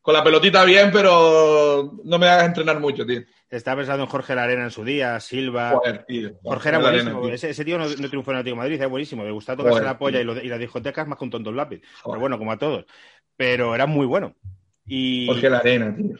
con la pelotita bien, pero no me hagas entrenar mucho, tío. Estaba pensando en Jorge Larena en su día, Silva. Joder, tío. Jorge era buenísimo. tío. ese, ese tío no, no triunfó en el Atlético de Madrid, es buenísimo. Le gustaba tocarse Joder, la polla y, lo- y las discotecas más que un tonto en lápiz. Pero Joder. bueno, como a todos. Pero era muy bueno. Y, Jorge la arena, tío.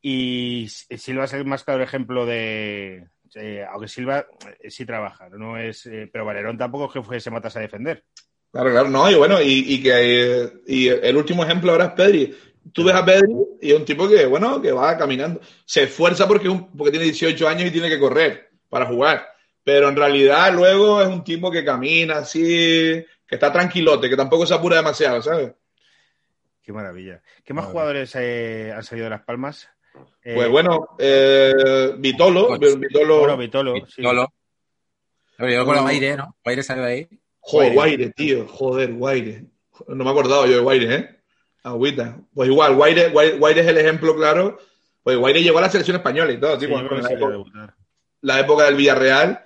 y Silva es el más claro ejemplo de. eh, aunque Silva eh, sí trabaja, no es. eh, pero Valerón tampoco es que fue, se matas a defender. Claro, claro, no, y bueno, y, y que y el último ejemplo ahora es Pedri. Tú ves a Pedri y es un tipo que, bueno, que va caminando. Se esfuerza porque, un- porque tiene 18 años y tiene que correr para jugar. Pero en realidad luego es un tipo que camina así, que está tranquilote, que tampoco se apura demasiado, ¿sabes? Qué maravilla. ¿Qué más jugadores eh, han salido de Las Palmas? Eh, Pues bueno, eh, Vitolo. Vitolo, bueno, Vitolo. sí. Solo. Yo con la Guaire, ¿no? Guaire salió de ahí. Joder, Guaire. Tío, joder, Guaire. No me he acordado yo de Guaire, ¿eh? Agüita. Pues igual, Guaire, Guaire, Guaire es el ejemplo claro. Pues Guaire llegó a la selección española y todo, Sí, tipo, sí época, la época del Villarreal.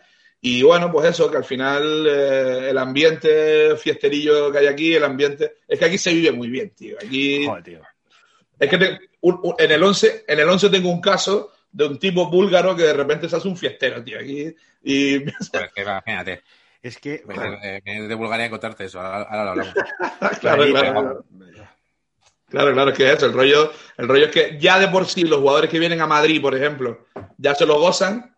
Y bueno, pues eso, que al final eh, el ambiente fiesterillo que hay aquí, el ambiente. Es que aquí se vive muy bien, tío. Aquí. Joder, tío. Es que te- un- un- en, el 11, en el 11 tengo un caso de un tipo búlgaro que de repente se hace un fiestero, tío. Aquí. Y. Pues que, imagínate. Es que. Venir de, venir de Bulgaria a encontrarte eso. Ahora, ahora lo hablamos. claro, Ahí, claro, pero- claro. Claro, es que es el rollo, el rollo es que ya de por sí los jugadores que vienen a Madrid, por ejemplo, ya se lo gozan.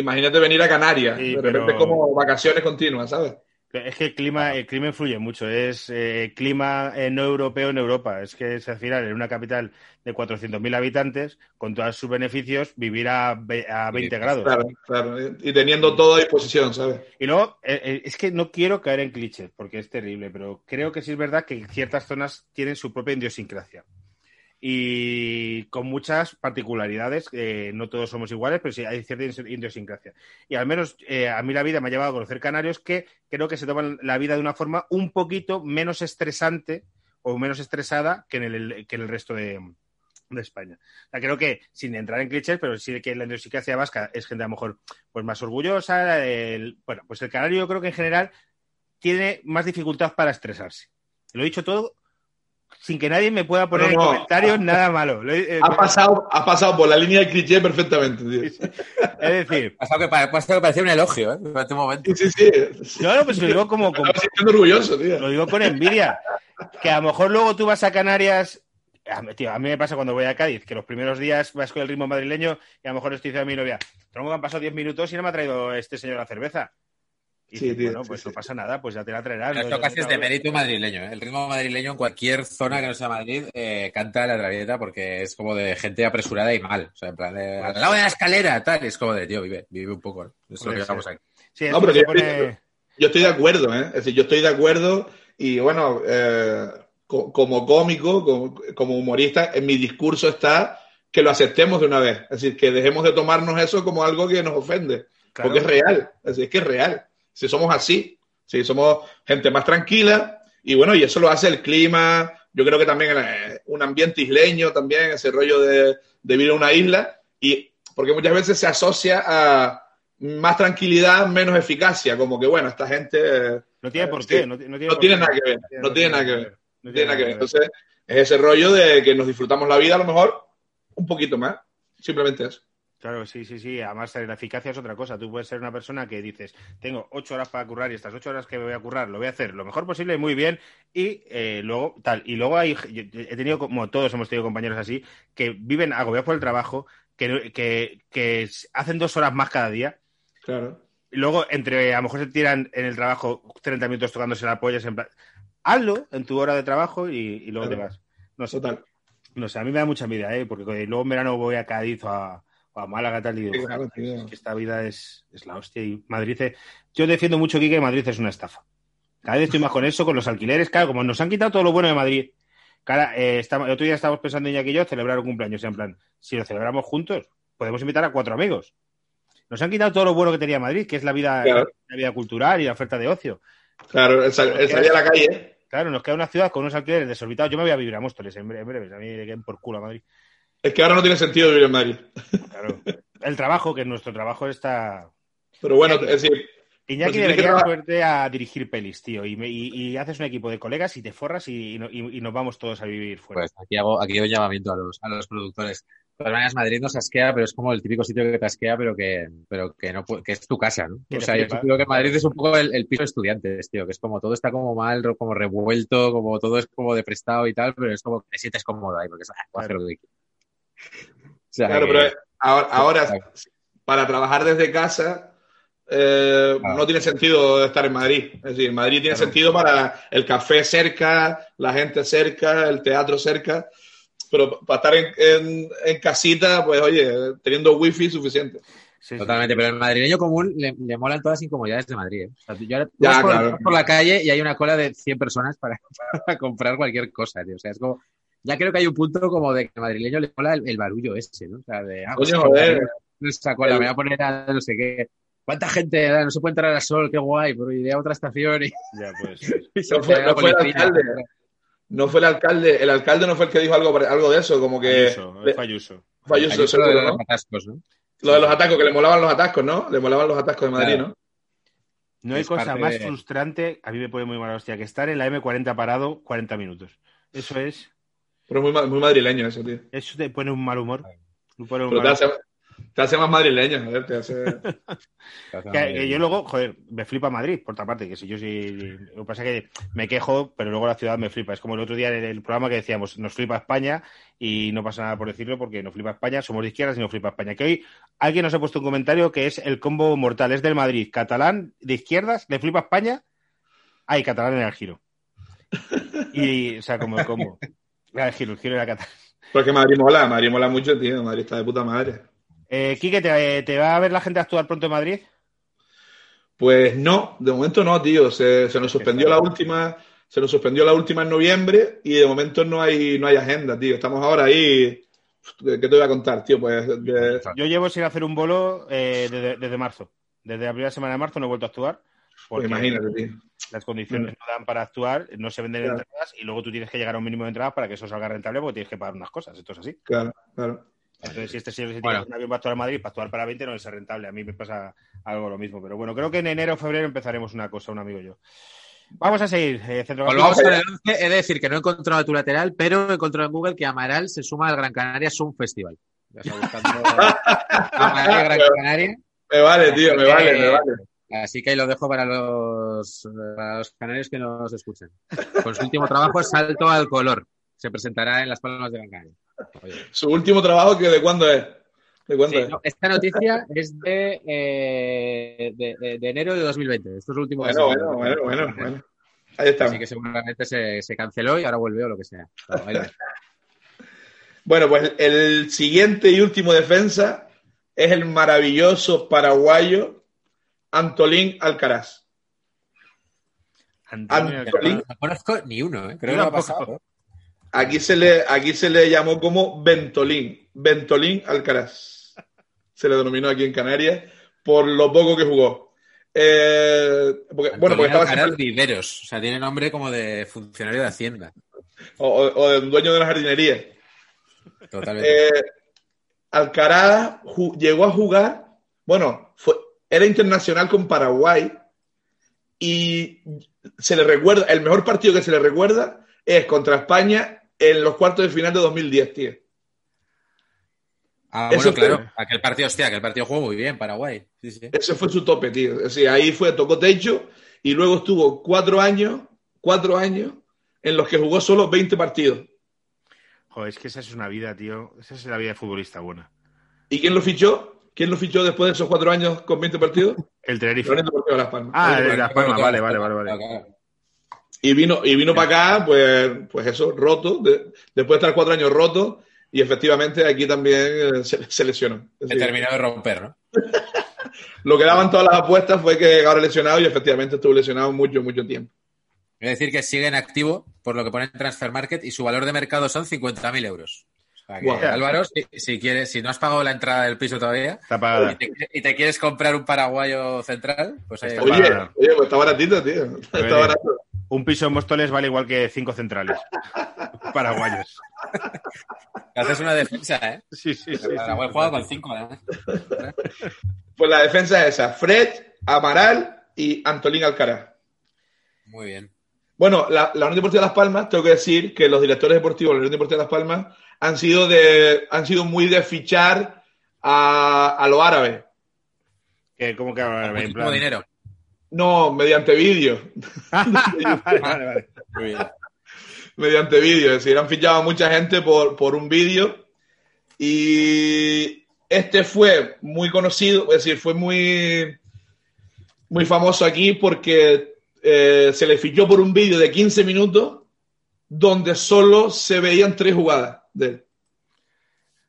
Imagínate venir a Canarias, Sí, de repente pero- como vacaciones continuas, ¿sabes? Es que el clima, el clima influye mucho. Es eh, clima eh, no europeo en Europa. Es que es, al final, en una capital de 400.000 habitantes, con todos sus beneficios, vivir a, a 20 grados. Claro, claro. Y teniendo todo a disposición, ¿sabes? Y luego, eh, eh, es que no quiero caer en clichés, porque es terrible, pero creo que sí es verdad que ciertas zonas tienen su propia idiosincrasia. Y con muchas particularidades, eh, no todos somos iguales, pero sí hay cierta idiosincrasia. Y al menos eh, a mí la vida me ha llevado a conocer canarios que creo que se toman la vida de una forma un poquito menos estresante o menos estresada que en el, que en el resto de, de España. O sea, creo que, sin entrar en clichés, pero sí que la idiosincrasia vasca es gente a lo mejor pues más orgullosa. el- bueno, pues el canario yo creo que en general tiene más dificultad para estresarse. Lo he dicho todo sin que nadie me pueda poner No, en comentarios nada malo. Eh, Ha pasado, ha pasado por la línea de cliché perfectamente, tío. Es decir, Ha pasado que, pa- ha pasado que parecía un elogio, ¿eh? Durante un momento. Sí, sí, sí. no, no, pues lo digo como, como- orgulloso, tío. lo digo con envidia. Que a lo mejor luego tú vas a Canarias. A mí, tío, a mí me pasa cuando voy a Cádiz, que los primeros días vas con el ritmo madrileño y a lo mejor estoy diciendo a mi novia, tronco que han pasado 10 minutos y no me ha traído este señor la cerveza. Y Sí, dices, tío, bueno, pues sí. no pasa nada, pues ya te la traerás. Esto casi es de mérito madrileño. ¿eh? El ritmo madrileño en cualquier zona que no sea Madrid eh, canta la traviata porque es como de gente apresurada y mal. O sea, en plan de al lado de la escalera, tal. Es como de, tío, vive, vive un poco. ¿no? Es lo que ser. aquí. Sí, No, pero yo- pone- Yo estoy de acuerdo, ¿eh? Es decir, yo estoy de acuerdo y bueno, eh, co- como cómico, como, como humorista, en mi discurso está que lo aceptemos de una vez. Es decir, que dejemos de tomarnos eso como algo que nos ofende. Claro. Porque es real. Es decir, es que es real. Si somos así, si somos gente más tranquila, y bueno, y eso lo hace el clima. Yo creo que también eh, un ambiente isleño, también ese rollo de, de vivir en una isla, y porque muchas veces se asocia a más tranquilidad, menos eficacia, como que bueno, esta gente eh, No tiene por Sí. qué. No, ti- no tiene, nada que ver, no tiene nada que ver, no tiene nada que ver. Entonces, es ese rollo de que nos disfrutamos la vida a lo mejor un poquito más, simplemente eso. Claro, sí, sí, sí. Además, la eficacia es otra cosa. Tú puedes ser una persona que dices, tengo ocho horas para currar y estas ocho horas que me voy a currar lo voy a hacer lo mejor posible muy bien. Y eh, luego, tal. Y luego hay, yo he tenido, como todos hemos tenido compañeros así, que viven agobiados por el trabajo, que, que, que hacen dos horas más cada día. Claro. Y luego, entre, a lo mejor se tiran en el trabajo 30 minutos tocándose la polla, en plan, hazlo en tu hora de trabajo y, y luego te vas. No sé, Total. no sé, a mí me da mucha envidia, ¿eh? porque luego en verano voy a Cádiz o a, a Málaga tal y digo, Sí, claro, "Joder, tío. es que esta vida es, es la hostia y Madrid, yo defiendo mucho aquí que Madrid es una estafa. Cada vez estoy más con eso, con los alquileres, claro, como nos han quitado todo lo bueno de Madrid, Cara, eh, el otro día estábamos pensando Iñaki y yo celebrar un cumpleaños. En plan, si lo celebramos juntos, podemos invitar a cuatro amigos. Nos han quitado todo lo bueno que tenía Madrid, que es la vida, Claro. la vida cultural y la oferta de ocio. Claro, el, sal- el salir a la calle. Claro, nos queda una ciudad con unos alquileres desorbitados. Yo me voy a vivir a Móstoles en bre- en breves. A mí me queden por culo a Madrid. Es que ahora no tiene sentido vivir en Madrid. Claro. El trabajo, que nuestro trabajo está. Pero bueno, es decir, Iñaki Pues debería ponerte a dirigir pelis, tío. Y, me- y- y haces un equipo de colegas y te forras y, y no- nos vamos todos a vivir fuera. Pues aquí hago, aquí hago un llamamiento a los, a los productores. De todas maneras, Madrid nos asquea, pero es como el típico sitio que te asquea, pero que, pero que no que es tu casa, ¿no? O sea, yo creo que Madrid es un poco el, el piso de estudiantes, tío, que es como todo está como mal, como revuelto, como todo es como de prestado y tal, pero es como que te sientes cómodo ahí, porque es, ah, hacer lo que quiero. O sea, claro, pero ahora, ahora, para trabajar desde casa eh, Claro. no tiene sentido estar en Madrid. Es decir, Madrid tiene Claro. sentido para el café cerca, la gente cerca, el teatro cerca. Pero para estar en, en- en casita, pues oye, teniendo wifi suficiente. Sí, sí. Totalmente, pero el madrileño común le, le molan todas las incomodidades de Madrid. ¿eh? O sea, yo ahora- Ya, por, claro. por la calle y hay una cola de 100 personas para, para comprar cualquier cosa, tío. O sea, es como. Ya creo que hay un punto como de que al madrileño le mola el, el barullo ese, ¿no? O sea, de. Ah, pues, Coño, joder. Esa cola, me voy a poner a no sé qué. ¿Cuánta gente? Ah, No se puede entrar al sol, qué guay, pero iré a otra estación y, Ya, pues, y No fue- no el alcalde. No fue el alcalde, el alcalde no fue el que dijo algo, algo de eso, como que Ayuso, le- Ayuso, Ayuso lo de los ¿no? atascos, ¿no? Lo de los atascos, que le molaban los atascos, ¿no? Le molaban los atascos de Madrid, Claro. ¿no? No hay Es cosa más de- frustrante, a mí me pone muy mala hostia, que estar en la M40 parado 40 minutos. Eso es, Pero muy, ma- muy madrileño eso, tío. eso te pone un mal humor. Un Pero mal te hace, te hace más madrileño, joder, te hace... Que, que yo luego, joder, me flipa Madrid, por otra parte, que si yo sí. Lo que pasa es que me quejo, pero luego la ciudad me flipa. Es como el otro día en el programa que decíamos, nos flipa España y no pasa nada por decirlo porque nos flipa España, somos de izquierdas y nos flipa España. Que hoy alguien nos ha puesto un comentario que es el combo mortal, es del Madrid, catalán, de izquierdas, le flipa España, hay catalán en el giro. Y, o sea, como el combo. El giro, era catalán. Porque Madrid mola, Madrid mola mucho, tío. Madrid está de puta madre. Eh, Quique, ¿te, ¿te va a ver la gente actuar pronto en Madrid? Pues no, de momento no, tío. Se, se nos suspendió la última, se nos suspendió la última en noviembre y de momento no hay, no hay agenda, tío. Estamos ahora ahí. ¿Qué te voy a contar, tío? Pues de- Yo llevo sin hacer un bolo eh, desde, desde marzo. Desde la primera semana de marzo no he vuelto a actuar. Pues Porque imagínate, tío. las condiciones no dan para actuar, no se venden Claro. entradas y luego tú tienes que llegar a un mínimo de entradas para que eso salga rentable porque tienes que pagar unas cosas. Esto es así. Claro, claro. Entonces, si este señor se Bueno. tiene un avión para actuar a Madrid, para actuar para 20 no es rentable. A mí me pasa algo lo mismo. Pero bueno, creo que en enero o febrero empezaremos una cosa, un amigo y yo. Vamos a seguir. Eh. Volvamos con el 11. He de decir que no he encontrado tu lateral, pero he encontrado en Google que Amaral se suma al Gran Canaria Zoom Festival. Ya está buscando Amaral Gran Canaria. Me vale, tío, me Eh, vale, me vale. Así que ahí lo dejo para los, para los canarios que nos escuchen. Con su último trabajo, Salto al Color. Se presentará en Las Palmas de Gran Canaria. Su último trabajo, que ¿de cuándo es? ¿De cuándo Sí, es? no, esta noticia es de, eh, de, de- de enero de 2020. Esto es lo último Bueno, bueno, bueno, bueno, bueno. Ahí está. Así que seguramente se, se canceló y ahora vuelve o lo que sea. Bueno, pues el siguiente y último defensa es el maravilloso paraguayo Antolín Alcaraz. Antonio. Alcalá. No conozco ni uno, ¿eh? creo que no ha pasado. ¿eh? Aquí se le, aquí se le llamó como Ventolín, Ventolín Alcaraz. Se le denominó aquí en Canarias por lo poco que jugó. Eh, porque- bueno, porque estaba Alcaraz siempre- Viveros, o sea, tiene nombre como de funcionario de Hacienda. o, o- o de dueño de una jardinería. Totalmente. Eh, Alcaraz llegó a jugar, bueno, fue, era internacional con Paraguay y se le recuerda, el mejor partido que se le recuerda es contra España en los cuartos de final de 2010, tío. ah, eso bueno, fue- claro. Aquel partido, hostia, aquel partido jugó muy bien, Paraguay. Sí, sí. Ese fue su tope, tío. Es decir, ahí fue, tocó techo y luego estuvo cuatro años, cuatro años en los que jugó solo 20 partidos. Joder, es que esa es una vida, tío. Esa es la vida de futbolista buena. ¿Y quién lo fichó? ¿Quién lo fichó después de esos cuatro años con 20 partidos? El Tenerife. Lorenzo Deportivo de Las Palmas. Ah, de Las Palmas, vale, vale, vale, vale. Y vino, y vino para acá, pues, pues eso, roto, de- después de estar cuatro años roto, y efectivamente aquí también eh, se, se lesionó. Es Se terminó de romper, ¿no? lo que daban todas las apuestas fue que ahora lesionado y efectivamente estuvo lesionado mucho, mucho tiempo. Es decir, que sigue en activo, por lo que pone en Transfer Market, y su valor de mercado son 50.000 euros. Álvaro, si, si quieres, si no has pagado la entrada del piso todavía Está pagada. y te, y te quieres comprar un paraguayo central, pues ahí Está Oye, para- oye, pues está baratito, tío. Está Oye. barato. Un piso en Móstoles vale igual que cinco centrales. Paraguayos. haces una defensa, ¿eh? Sí, sí, sí. Paraguay juega con cinco, además. Pues la defensa es esa. Fred, Amaral y Antolín Alcaraz. Muy bien. Bueno, la, la Unión Deportiva Las Palmas, tengo que decir que los directores deportivos de la Unión Deportiva Las Palmas han sido, de, han sido muy de fichar a, a lo árabe. Que, ¿Cómo que Muchísimo plan... dinero. No, mediante vídeo. vale, vale, vale. Muy bien. mediante vídeo. Es decir, han fichado a mucha gente por, por un vídeo. Y este fue muy conocido, es decir, fue muy, muy famoso aquí porque eh, se le fichó por un vídeo de 15 minutos donde solo se veían tres jugadas de él.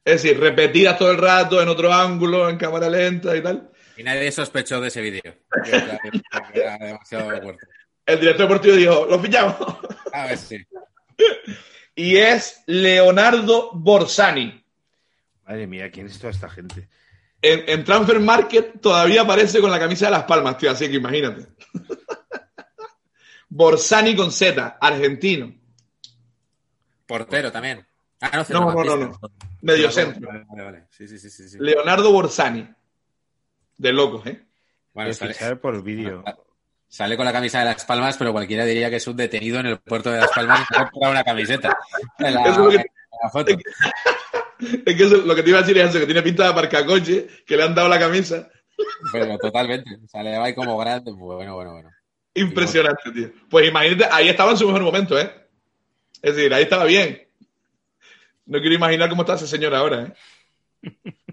Es decir, repetidas todo el rato en otro ángulo, en cámara lenta y tal. Y nadie sospechó de ese vídeo. Era era demasiado fuerte. El director deportivo dijo, lo fichamos. A ver si. y es Leonardo Borsani. Madre mía, ¿quién es toda esta gente? En, en Transfer Market todavía aparece con la camisa de las palmas, tío, así que imagínate. Borsani con Z, argentino, Portero también. Ah, no, No, no, no, medio centro. Vale, vale, vale. Sí, sí, sí, sí, sí. Leonardo Borsani. De locos, ¿eh? Bueno, De sale, fichar por vídeo. sale con la camisa de Las Palmas, pero cualquiera diría que es un detenido en el puerto de Las Palmas y se ha comprado una camiseta. La, es lo que- la foto. Es que eso- lo que te iba a decir es eso, que tiene pinta de aparcacoche, que le han dado la camisa. Pero totalmente. O sea, le va ahí como grande. Bueno, bueno, bueno. Impresionante, tío. Pues imagínate, ahí estaba en su mejor momento, ¿eh? Es decir, ahí estaba bien. No quiero imaginar cómo está ese señor ahora, ¿eh?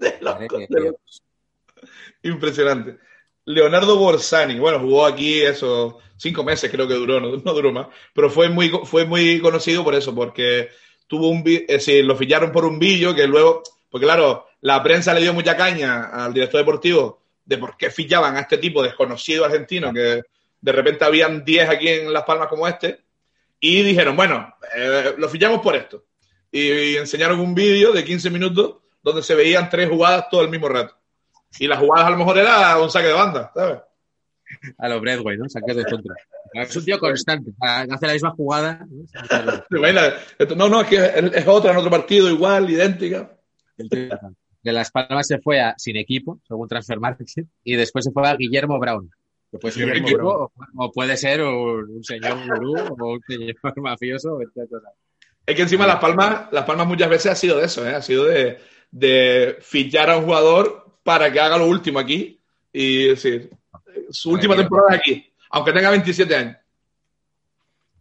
De. Impresionante. Leonardo Borsani, bueno, jugó aquí eso, cinco meses creo que duró, no, no duró más, pero fue muy, fue muy conocido por eso, porque tuvo un, es decir, lo ficharon por un billo que luego, porque claro, la prensa le dio mucha caña al director deportivo de por qué fichaban a este tipo desconocido argentino, que de repente habían 10 aquí en Las Palmas como este, y dijeron, bueno, eh, lo fichamos por esto. Y, y enseñaron un vídeo de 15 minutos donde se veían tres jugadas todo el mismo rato. Y las jugadas a lo mejor era un saque de banda, ¿sabes? A lo Bradway, ¿no? Saques de centro. Es un tío constante. Hace la misma jugada. ¿no? No, es que es, otra en otro partido igual, idéntica. De Las Palmas se fue a sin equipo, según Transfer Market, y después se fue a Guillermo Brown. Que puede ser Guillermo equipo o, o puede ser un, un señor gurú o un señor mafioso. etc. Es que encima Las Palmas, Las Palmas muchas veces ha sido de eso, ¿eh? Ha sido de, de fichar a un jugador para que haga lo último aquí. Y decir, su última temporada aquí, aunque tenga 27 años.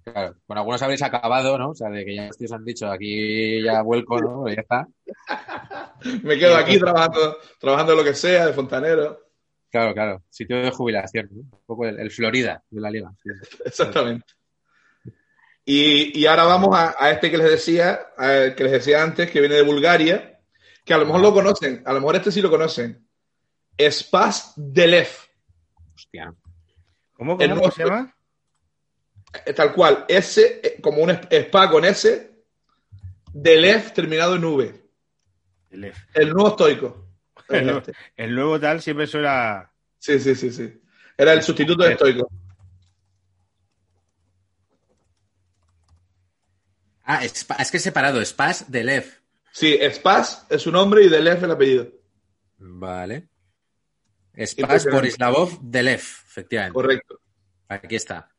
Claro, con algunos habréis acabado, ¿no? O sea, de que ya tíos han dicho aquí ya vuelco, ¿no? Ya está. Me quedo aquí trabajando, trabajando lo que sea, de fontanero. Claro, claro. Sitio de jubilación, ¿no? Un poco el, el Florida de la liga. Exactamente. Y, y ahora vamos a, a este que les decía, a- que les decía antes, que viene de Bulgaria, que a lo mejor lo conocen, a lo mejor este sí lo conocen. Spas Delev, Hostia. ¿Cómo, se llama? eh, tal cual, S, eh, como un spa con S, Delev terminado en V, el nuevo estoico. El nuevo- el nuevo tal siempre suena. Sí, sí, sí, sí. Era el sustituto de estoico. Ah, es que es separado, Spas de Lev. Sí, Spas es su nombre y Delev el apellido. Vale. Spas Impresionante. Borislavov de Lev, efectivamente. Correcto. Aquí está.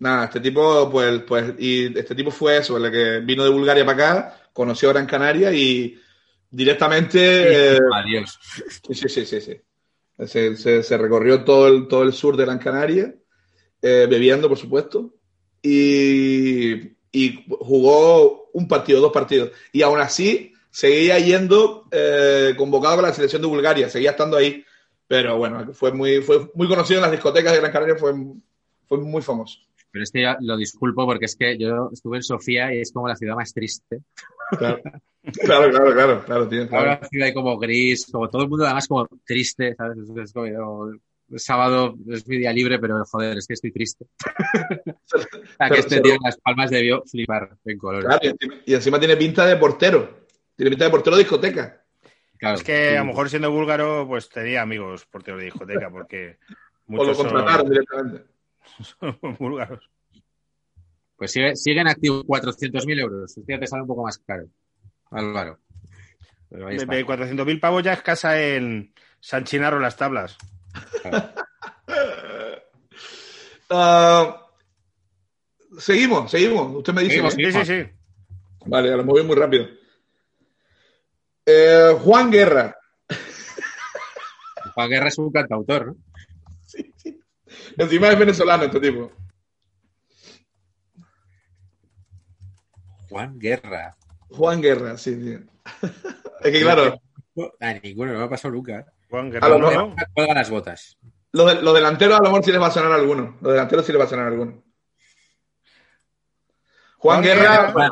Nada, este tipo, pues, pues, y este tipo fue eso, el que vino de Bulgaria para acá, conoció a Gran Canaria y directamente, eh, Adiós. sí, sí, sí, sí, sí. Se, se- se recorrió todo el, todo el sur de Gran Canaria, eh, bebiendo, por supuesto, y, y jugó un partido, dos partidos, y aún así seguía yendo eh, convocado con la selección de Bulgaria, seguía estando ahí, pero bueno, fue muy, fue muy conocido en las discotecas de Gran Canaria, fue, fue muy famoso. Pero este ya lo disculpo porque es que yo estuve en Sofía y es como la ciudad más triste. Claro, claro, claro, claro, claro, tío, claro. Ahora la ciudad como gris, como todo el mundo además como triste, ¿sabes? Es, es como, sábado es mi día libre, pero joder, es que estoy triste. sea, que este pero- tío en Las Palmas debió flipar en colores. Claro, y encima, y encima tiene pinta de portero. Tiene pinta de portero de discoteca. Claro, Es que sí. a lo mejor siendo búlgaro, pues tenía amigos porteros de discoteca, porque O lo son, contrataron directamente. son búlgaros. Pues sigue, sigue en activo 400.000 euros. Este ya te sale un poco más caro, Álvaro. Pero ahí De, está. de 400.000 pavos ya es casa en San Chinarro las tablas. Claro. Ah, seguimos, seguimos. Usted me dice. Sí, sí, sí. Vale, lo moví muy rápido. Eh, Juan Guerra. Juan Guerra es un cantautor, ¿no? Encima es venezolano este tipo. Juan Guerra. Juan Guerra, sí, sí. Es que claro, A ninguno, no me ha pasado nunca. Juan A Guerrero. lo ¿no? Cuelga las botas. los, de- los delanteros a lo mejor sí les va a sonar alguno. Los delanteros sí les va a sonar alguno. Juan, Guerra, Guerra.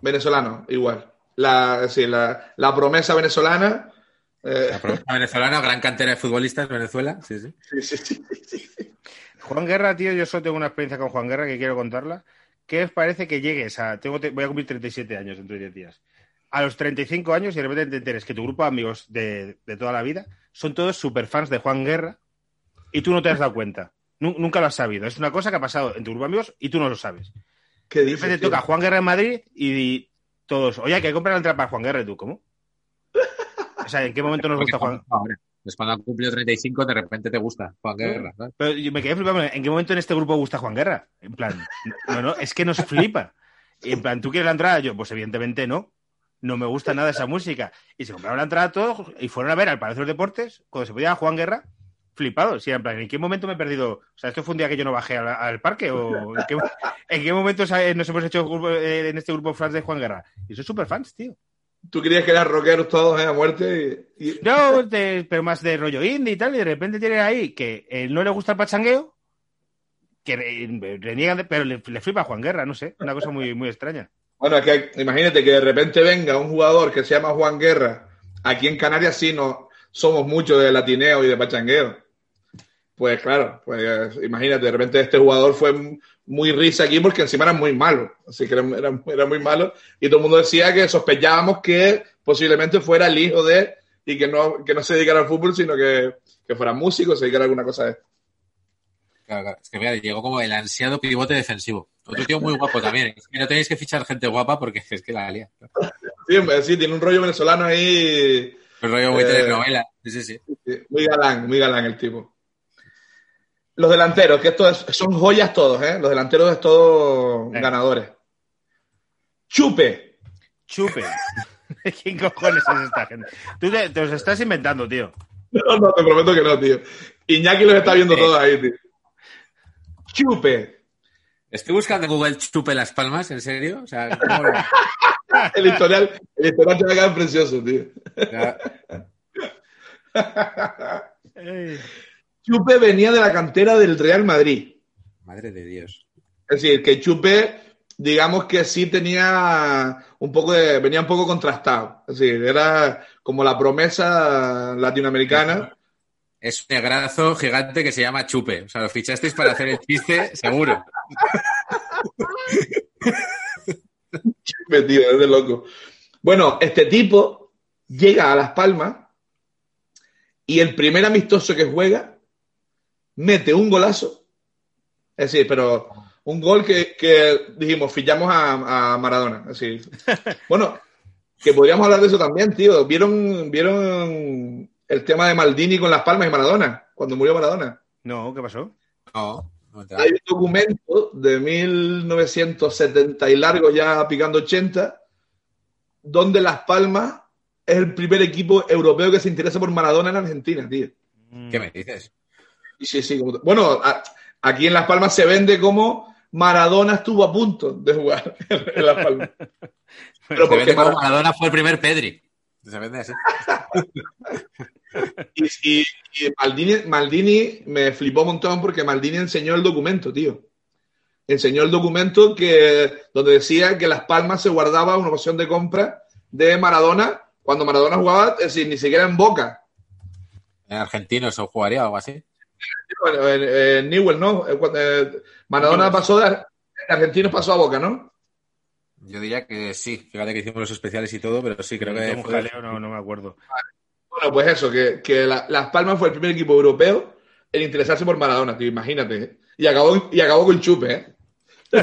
venezolano, igual. La, sí, la, la promesa venezolana. eh, La promesa venezolana, gran cantera de futbolistas, Venezuela. Sí, sí. sí, sí, sí. Juan Guerra, tío, yo solo tengo una experiencia con Juan Guerra que quiero contarla. ¿Qué os parece que llegues a... Tengo, te- voy a cumplir 37 años dentro de 10 días. A los 35 años y de repente te enteres que tu grupo de amigos de, de toda la vida son todos superfans de Juan Guerra y tú no te has dado cuenta. Nu- nunca lo has sabido. Es una cosa que ha pasado en tu grupo de amigos y tú no lo sabes. ¿Qué De dices? repente tío? toca Juan Guerra en Madrid y todos, oye, hay que comprar la entrada para Juan Guerra y tú, ¿cómo? O sea, ¿en qué momento nos gusta Juan? Ahora, pues cuando han cumplido 35, de repente te gusta Juan Guerra. Pero yo me quedé flipando. ¿En qué momento en este grupo gusta Juan Guerra? En plan, no, no, es que nos flipa. Y en plan, ¿tú quieres la entrada? Yo, pues evidentemente no. No me gusta nada esa música. Y se compraron la entrada todos y fueron a ver al Palacio de los Deportes, cuando se podía Juan Guerra, flipados. Y en plan, ¿en qué momento me he perdido? O sea, ¿esto fue un día que yo no bajé al, al parque? ¿O en qué, en qué momento nos hemos hecho grupo- eh, en este grupo fans de Juan Guerra? Y soy súper fans, tío. Tú querías que eran rockeros todos eh, a muerte y, y- No, de- pero más de rollo indie y tal, y de repente tiene ahí que eh, no le gusta el pachangueo, que re- reniegan, de- pero le, le flipa a Juan Guerra, no sé, una cosa muy, muy extraña. Bueno, es que imagínate que de repente venga un jugador que se llama Juan Guerra. Aquí en Canarias sí no somos mucho de latineo y de pachangueo. Pues claro, pues imagínate, de repente este jugador fue muy risa aquí porque encima era muy malo. Así que era muy malo. Y todo el mundo decía que sospechábamos que posiblemente fuera el hijo de y que no, que no se dedicara al fútbol, sino que, que fuera músico, se dedicara a alguna cosa de Claro, claro. Es que mira, llegó como el ansiado pivote defensivo. Otro tío muy guapo también. Es que no tenéis que fichar gente guapa porque es que la lía. Sí, sí, tiene un rollo venezolano ahí El rollo muy Eh, telenovela. Sí, sí, sí. Sí, Muy galán, muy galán el tipo. Los delanteros, que esto es- son joyas todos, ¿eh? Los delanteros es todos Venga. ganadores. Chupe. Chupe. ¿Quién cojones es esta gente? Tú te, te los estás inventando, tío. No, no, te prometo que no, tío. Iñaki los está viendo todos ahí, tío. Chupe. Estoy buscando en Google chupe las palmas, ¿en serio? O sea, ¿cómo lo- El historial, el historial te va a quedar precioso, tío. Chupe venía de la cantera del Real Madrid. Madre de Dios. Es decir, que Chupe, digamos que sí tenía un poco de, venía un poco contrastado. Es decir, era como la promesa latinoamericana. Es un negrazo gigante que se llama Chupe. O sea, lo fichasteis para hacer el chiste, seguro. Chupe, tío, es de loco. Bueno, este tipo llega a Las Palmas y el primer amistoso que juega mete un golazo. Es decir, pero un gol que, que dijimos, fichamos a, a Maradona. Es decir, bueno, que podríamos hablar de eso también, tío. ¿Vieron, ¿Vieron el tema de Maldini con Las Palmas y Maradona? Cuando murió Maradona. no, ¿qué pasó? No, no te Hay un documento de 1970 y largo, ya picando 80, donde Las Palmas es el primer equipo europeo que se interesa por Maradona en Argentina, tío. ¿Qué me dices? Sí, sí, sí. como- Bueno, a- aquí en Las Palmas se vende como Maradona estuvo a punto de jugar en Las Palmas. Pero Se porque vende como Mara- Maradona fue el primer Pedri. Se vende así. y, y- y Maldini, Maldini me flipó un montón porque Maldini enseñó el documento, tío. Enseñó el documento que, donde decía que Las Palmas se guardaba una opción de compra de Maradona cuando Maradona jugaba, es decir, ni siquiera en Boca. en argentinos o jugaría o algo así. Bueno, en- en Newell, ¿no? Eh, eh, Maradona pasó de Ar- Argentinos pasó a Boca, ¿no? Yo diría que sí. Fíjate que hicimos los especiales y todo, pero sí, creo que un fue- jaleo, no, no me acuerdo. Bueno, pues eso, que, que la- Las Palmas fue el primer equipo europeo en interesarse por Maradona, tío, imagínate. ¿eh? Y acabó, y acabó con Chupe, ¿eh?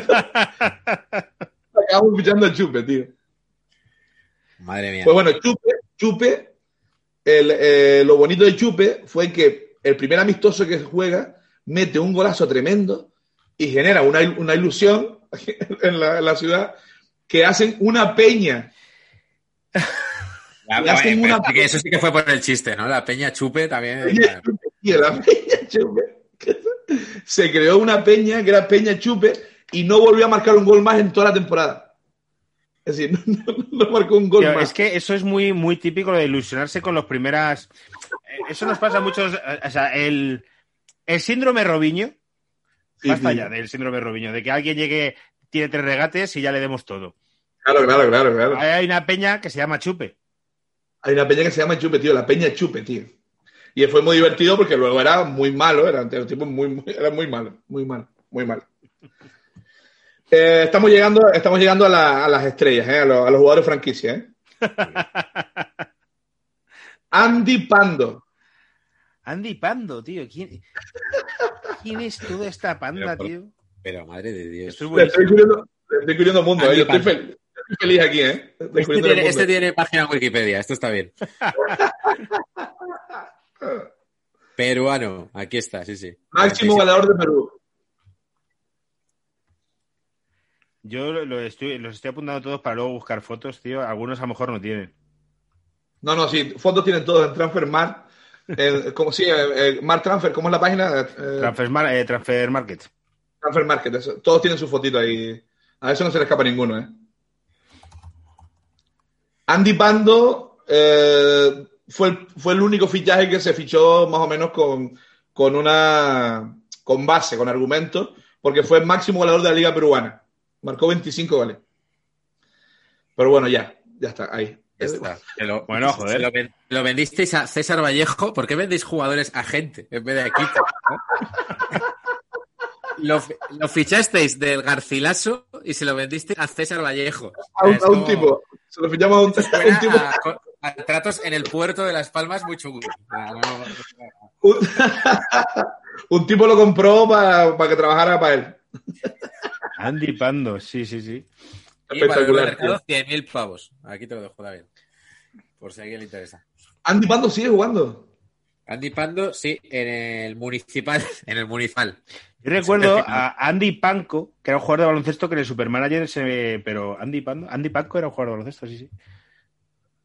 Acabamos fichando a Chupe, tío. Madre mía. Pues bueno, Chupe, Chupe, el, eh, lo bonito de Chupe fue que el primer amistoso que juega mete un golazo tremendo y genera una, una ilusión en la, en la ciudad que hacen una peña. La- una- que eso sí que fue por el chiste, ¿no? La peña chupe también. Peña Chupe, tío, la peña Chupe. Se creó una peña que era Peña Chupe y no volvió a marcar un gol más en toda la temporada. Es decir, no, no- no marcó un gol Tío, más. es que eso es muy, muy típico lo de ilusionarse con los primeras. eh, Eso nos pasa a muchos. eh, O sea, el, el síndrome Robiño. Sí, basta sí. ya del síndrome Robiño, de que alguien llegue, tiene tres regates y ya le demos todo. Claro, claro, claro, claro. Hay una peña que se llama Chupe. Hay una peña que se llama Chupe, tío, la peña Chupe, tío. Y fue muy divertido porque luego era muy malo, era, el tipo muy, muy- era muy malo, muy malo, muy malo. Eh, estamos llegando, estamos llegando a, la- a las estrellas, eh, a, los, a los jugadores franquicia. ¿eh? Andy Pando. Andy Pando, tío. ¿Quién, quién es toda esta panda, Pero tío? Pero madre de Dios. Estoy Le estoy descubriendo mundo, eh, Andy yo Pando. estoy feliz aquí, ¿eh? Este tiene, este tiene página en Wikipedia, esto está bien. Peruano, aquí está, sí, sí. Máximo 47. goleador de Perú. Yo lo- lo estoy, los estoy apuntando todos para luego buscar fotos, tío. Algunos a lo mejor no tienen. No, no, sí, fotos tienen todos en Transfermarkt. Eh, como sí, eh, Mark Transfer, ¿cómo es la página? Eh, Transfer, Mar- eh, Transfer Market. Transfer Market, eso. todos tienen su fotito ahí. A eso no se le escapa ninguno, ¿eh? Andy Pando eh, fue, el, fue el único fichaje que se fichó más o menos con, con una con base, con argumentos, porque fue el máximo goleador de la Liga Peruana. Marcó 25 goles. Pero bueno, ya, ya está, ahí. Ya está. Lo- Bueno, joder. Lo, ven- lo vendisteis a César Vallejo. ¿Por qué vendéis jugadores a gente en vez de equipo? ¿no? lo, fi- lo fichasteis del Garcilaso y se lo vendisteis a César Vallejo. A un, a tipo. Se lo fichamos a un, a Suena un tipo. a, tratos en el puerto de Las Palmas muy chungo. Un, un tipo lo compró para que trabajara para él. Andy Pando, sí, sí, sí. Y para el Espectacular, mercado 100.000 pavos. Aquí te lo dejo, David. Por si a alguien le interesa. Andy Pando sigue jugando. Andy Pando, sí, en el municipal. En el municipal. Yo recuerdo a Andy Panco, que era un jugador de baloncesto que en el Supermanager se. Pero Andy Pando, Andy Panco era un jugador de baloncesto, sí, sí.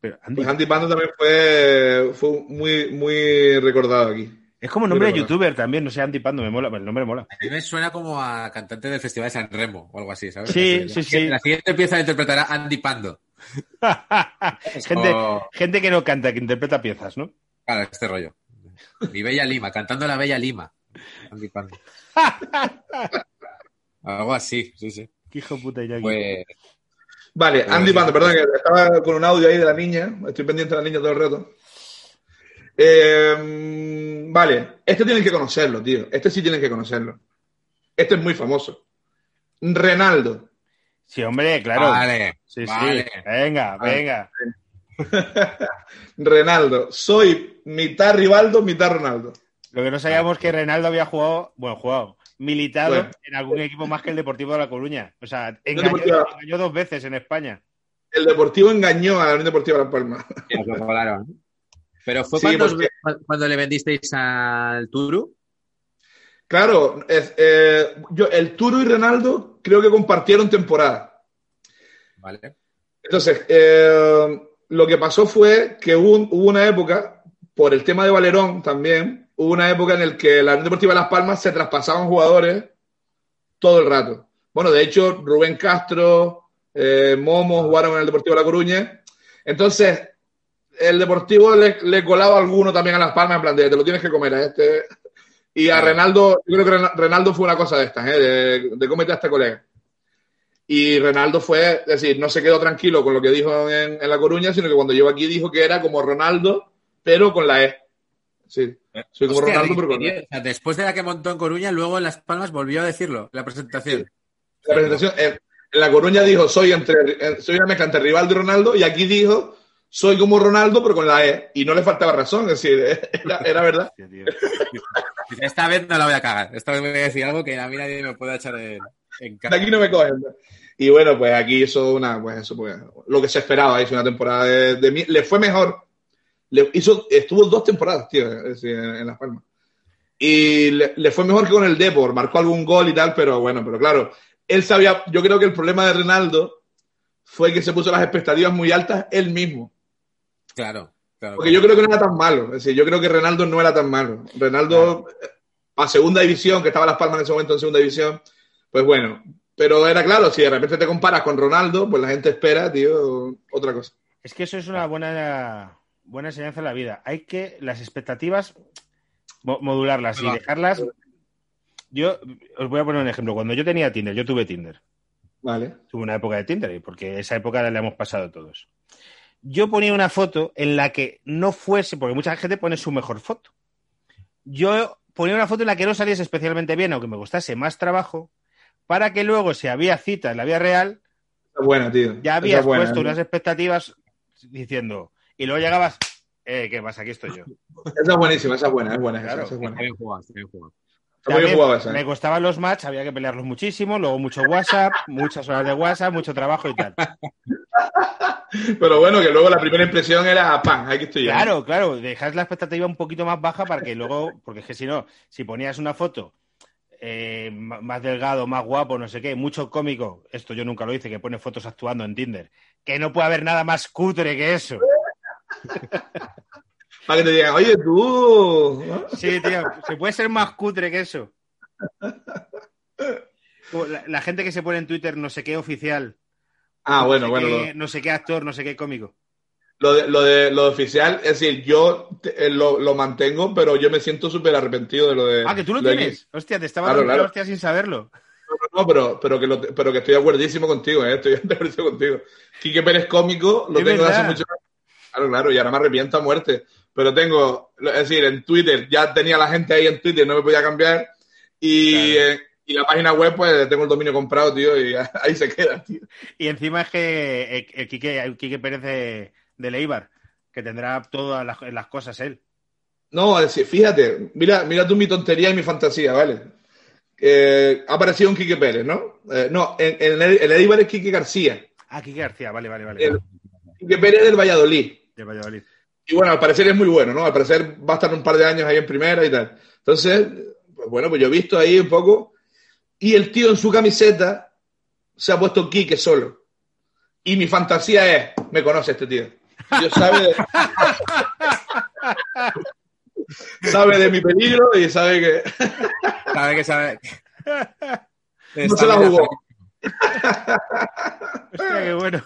Pero Andy, Pues Andy Pando también fue, fue muy, muy recordado aquí. es como nombre de youtuber también, no sé, Andy Pando, me mola, el nombre mola. A mí me suena como a cantante del Festival de San Remo o algo así, ¿sabes? Sí, sí, sí. La siguiente pieza la interpretará Andy Pando. gente, gente que no canta, que interpreta piezas, ¿no? Claro, este rollo. Mi Bella Lima, cantando la Bella Lima. Andy Pando. Algo así, sí, sí. Qué hijo de puta Iñaki. Pues Vale, Andy Pando, perdón, que estaba con un audio ahí de la niña. Estoy pendiente de la niña todo el rato. Eh, vale, este tienen que conocerlo, tío. Este sí tienen que conocerlo. Este es muy famoso. Renaldo. Sí, hombre, claro. Vale, Sí, sí. Venga, Vale. venga. Renaldo. Soy mitad Rivaldo, mitad Ronaldo. Lo que no sabíamos que Reinaldo había jugado, bueno, jugado, militado Bueno. en algún equipo más que el Deportivo de La Coruña. O sea, engañó, dos veces en España. El Deportivo engañó a la Unión Deportiva Palmas. Sí, lo volaron. Pero fue Sí, cuando, porque- cuando le vendisteis al Turu. Claro, es- eh, yo, el Turo y Renaldo creo que compartieron temporada. Vale. Entonces, eh, lo que pasó fue que hubo, hubo una época, por el tema de Valerón también, hubo una época en la que la Unión Deportiva de Las Palmas se traspasaban jugadores todo el rato. Bueno, de hecho, Rubén Castro, eh, Momo jugaron en el Deportivo de La Coruña. Entonces, el Deportivo le, le colaba alguno también a Las Palmas, en plan de, te lo tienes que comer a este. Y a Renaldo, yo creo que Rena- Renaldo fue una cosa de estas, ¿eh? de, de cómete a este colega. Y Renaldo fue, es decir, no se quedó tranquilo con lo que dijo en, en La Coruña, sino que cuando llegó aquí dijo que era como Ronaldo, pero con la E. sí. Soy como Hostia, Ronaldo, pero con o sea, después de la que montó en Coruña, luego en Las Palmas volvió a decirlo, la presentación. la presentación. En, en La Coruña dijo, soy entre eh, soy una mezcla entre Rivaldo y Ronaldo, y aquí dijo, soy como Ronaldo, pero con la E. Y no le faltaba razón, es decir, era, era verdad. Esta vez no la voy a cagar. Esta vez voy a decir algo que a mí nadie me puede echar en, en De cara. aquí no me cogen. Y bueno, pues aquí hizo una, pues eso, pues, lo que se esperaba, hizo una temporada de, de le fue mejor. Le hizo, estuvo dos temporadas, tío, en, en Las Palmas. Y le, le fue mejor que con el Depor, marcó algún gol y tal, pero bueno, pero claro, él sabía, yo creo que el problema de Ronaldo fue que se puso las expectativas muy altas él mismo. Claro, claro. Porque yo creo que no era tan malo. Es decir, yo creo que Renaldo no era tan malo. Renaldo, eh, a segunda división, que estaba Las Palmas en ese momento en segunda división, pues bueno. Pero era claro, si de repente te comparas con Ronaldo, pues la gente espera, tío, otra cosa. Es que eso es una buena, buena enseñanza en la vida. Hay que las expectativas mo- modularlas y dejarlas. Yo os voy a poner un ejemplo. Cuando yo tenía Tinder, yo tuve Tinder. Vale. Tuve una época de Tinder, porque esa época la hemos pasado todos. Yo ponía una foto en la que no fuese, porque mucha gente pone su mejor foto. Yo ponía una foto en la que no saliese especialmente bien, aunque me gustase más trabajo, para que luego, si había cita en la vida real, buena, tío. ya habías buena, puesto ¿eh? unas expectativas diciendo, y luego llegabas, eh, ¿qué pasa? Aquí estoy yo. Esa es buenísima, esa es buena, es buena. esa, Claro. esa es buena. Bien jugado, bien jugado. También jugada esa. me ¿eh? costaban los match, había que pelearlos muchísimo, luego mucho WhatsApp, muchas horas de WhatsApp, mucho trabajo y tal. Pero bueno, que luego la primera impresión era, ¡pam! Aquí estoy yo. Claro, claro, dejas la expectativa un poquito más baja para que luego, porque es que si no, si ponías una foto eh, más delgado, más guapo, no sé qué, mucho cómico, esto yo nunca lo hice, que pone fotos actuando en Tinder, que no puede haber nada más cutre que eso. Para que te digan, oye, tú. Sí, tío, se puede ser más cutre que eso. La, la gente que se pone en Twitter no sé qué oficial, Ah, no bueno, sé bueno. qué- Lo, no sé qué actor, no sé qué cómico. lo de, lo, de, lo de oficial, es decir, yo te- eh, lo, lo mantengo, pero yo me siento súper arrepentido de lo de. Ah, que tú lo tienes. Hostia, te estaba Claro, dando claro. hostia sin saberlo. No, pero, pero, que lo- pero que estoy de acuerdísimo contigo, ¿eh? estoy de acuerdo contigo. Quique Pérez cómico lo Es tengo de hace verdad. mucho Claro, claro, y ahora me arrepiento a muerte. Pero tengo, es decir, en Twitter, ya tenía la gente ahí en Twitter, no me podía cambiar. Y, Claro. eh, y la página web, pues tengo el dominio comprado, tío, y ahí se queda, tío. Y encima es que el, el Quique, el Quique Pérez de, de Leibar, que tendrá todas las, las cosas él. No, es decir, fíjate, mira, mira tú mi tontería y mi fantasía, ¿vale? Eh, ha aparecido un Quique Pérez, ¿no? Eh, no, en, en el, el Eibar es Quique García. Ah, Quique García, vale, vale, vale. El- Quique Pérez del Valladolid. De Valladolid. Y bueno, al parecer es muy bueno, ¿no? Al parecer va a estar un par de años ahí en primera y tal. Entonces, pues bueno, pues yo he visto ahí un poco. Y el tío en su camiseta se ha puesto Quique solo. Y mi fantasía es, me conoce este tío. Dios sabe de, sabe de mi peligro y sabe que Sabe que sabe. no se la jugó. Hostia, qué bueno.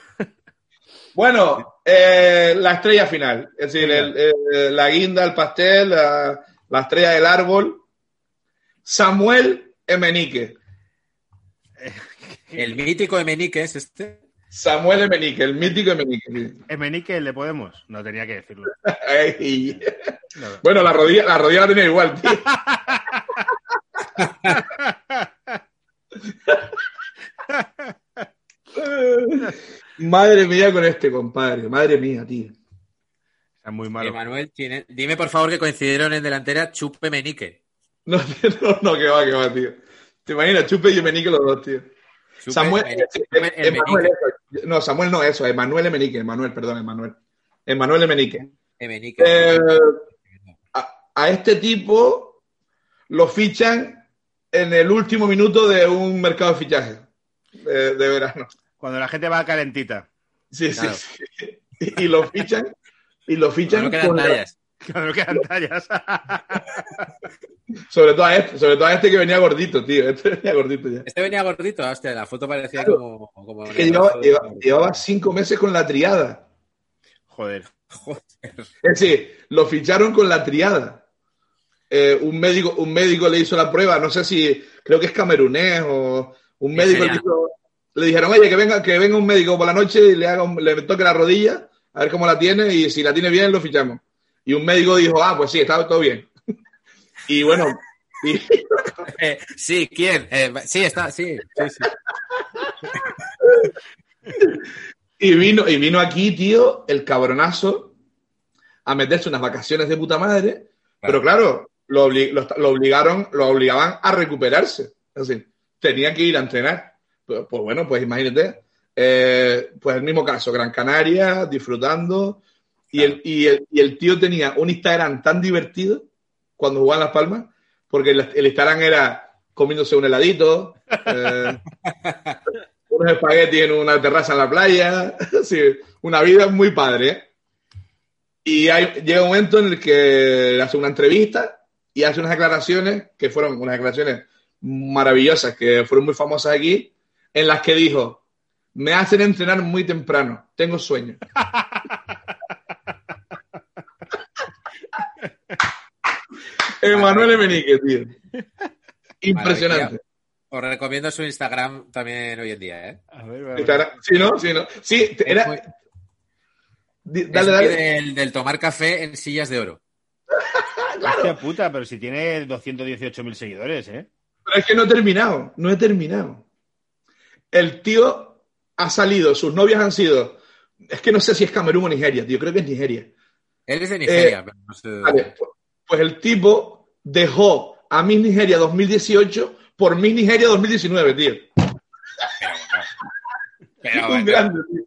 Bueno, eh, la estrella final. Es decir, el- el- la guinda, el pastel, la, la estrella del árbol. Samuel Emenique. El mítico Emenique es este. Samuel Emenique, el mítico Emenique. Emenique, el de Podemos. No tenía que decirlo. Ay. No. Bueno, la rodilla, la rodilla la tenía igual, tío. Madre mía con este, compadre. Madre mía, tío. Es muy malo. Emanuel, tiene- dime por favor que coincidieron en delantera Chupe Menique. No, no, no, que va, que va, tío. ¿Te imaginas? Chupe y Emenique los dos, tío. Chupe Samuel, Menique. eh, Emanuel, Menique. eso. No, Samuel no, eso, Emanuel Emenique, Emanuel, perdón, Emanuel. Emanuel Emenique. Emenique. Eh, a, a este tipo lo fichan en el último minuto de un mercado de fichaje de, de verano. Cuando la gente va calentita. Sí, Claro. sí, sí. Y, y lo fichan, y lo fichan no quedan con- tallas. Cuando no quedan tallas. sobre todo a este, sobre todo a este que venía gordito, tío. Este venía gordito ya. Este venía gordito, hostia, la foto parecía Claro. como. como Es que llevaba, lleva- llevaba cinco meses con la triada. Joder. Joder. Es decir, lo ficharon con la triada. Eh, un, médico, un médico le hizo la prueba, no sé si, creo que es camerunés o un médico le, hizo- le dijeron, oye, que venga, que venga un médico por la noche y le, haga un- le toque la rodilla, a ver cómo la tiene y si la tiene bien lo fichamos. Y un médico dijo, ah, pues sí, está todo bien. Y bueno, y- Eh, sí, ¿quién? Eh, sí, está, sí, sí, sí. Y vino, y vino aquí, tío, el cabronazo a meterse unas vacaciones de puta madre. Pero claro, lo, obli- lo, lo obligaron, lo obligaban a recuperarse. Es decir, tenía que ir a entrenar. Pues, pues bueno, pues imagínate. eh, pues el mismo caso, Gran Canaria, disfrutando. Y, el, y, el, y el tío tenía un Instagram tan divertido cuando jugaba en Las Palmas, porque el, Instagram era comiéndose un heladito, eh, unos espaguetis en una terraza en la playa, sí, una vida muy padre. ¿eh? Y hay, llega un momento en el que hace una entrevista y hace unas declaraciones que fueron unas declaraciones maravillosas, que fueron muy famosas aquí, en las que dijo, me hacen entrenar muy temprano, tengo sueño. Emanuel Emenique, tío. Impresionante. Os recomiendo su Instagram también hoy en día, ¿eh? A ver, a ver. Instagram- Sí, ¿no? Sí, ¿no? Sí, era... muy- Dale, dale. Del, del tomar café en sillas de oro. Hostia puta, pero si tiene 218.000 seguidores, ¿eh? Pero es que no he terminado, no he terminado. El tío ha salido, sus novias han sido, es que no sé si es Camerún o Nigeria, tío, creo que es Nigeria. Él es de Nigeria, Eh, pero no sé Vale, pues- pues el tipo dejó a Miss Nigeria 2018 por Miss Nigeria 2019, tío. Pero, un bueno, grande, tío.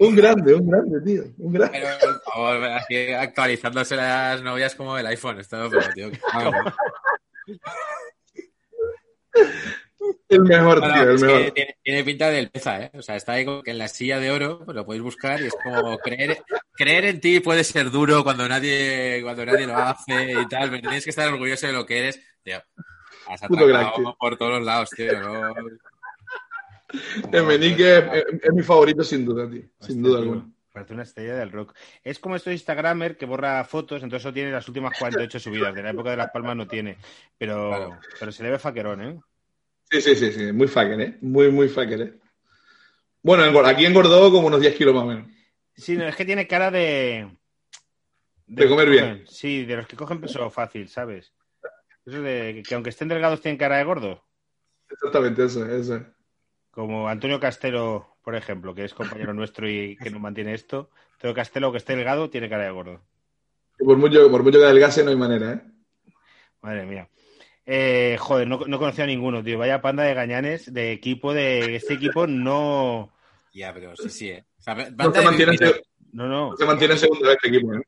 Un grande, un grande, tío. Un grande. pero, por favor, aquí actualizándose las novias como el iPhone. Esto, pero, tío, El mejor, Bueno, tío, el mejor. tiene, tiene pinta del peza, ¿eh? O sea, está ahí como que en la silla de oro, pues lo podéis buscar y es como creer, creer en ti puede ser duro cuando nadie, cuando nadie lo hace y tal, pero tienes que estar orgulloso de lo que eres. Tío, has Puto crack, atracado tío. por todos los lados, tío. ¿no? Emenique es, es- es mi favorito sin duda, tío. Sin duda alguna. Parece una estrella del rock. Es como estos Instagramer que borra fotos, entonces solo tiene las últimas 48 subidas. De la época de Las Palmas no tiene. Pero, Claro. pero se le ve faquerón, ¿eh? Sí, sí, sí, sí. Muy fucker, ¿eh? Muy, muy fucker, ¿eh? Bueno, aquí engordó como unos 10 kilos más o menos. Sí, no, es que tiene cara de. De comer bien. cogen- Sí, de los que cogen peso fácil, ¿sabes? Eso de que aunque estén delgados tienen cara de gordo. Exactamente, eso, eso. Como Antonio Castelo, por ejemplo, que es compañero nuestro y que nos mantiene esto. Antonio Castelo, que esté delgado, tiene cara de gordo. Y por mucho, por mucho que adelgase no hay manera, ¿eh? Madre mía. Eh, joder, no, no conocía a ninguno, tío. Vaya panda de gañanes de equipo de este equipo no. Ya, pero sí, sí, ¿eh? O sea, No se mantiene, No, no. no se mantiene en segundo este equipo, ¿eh?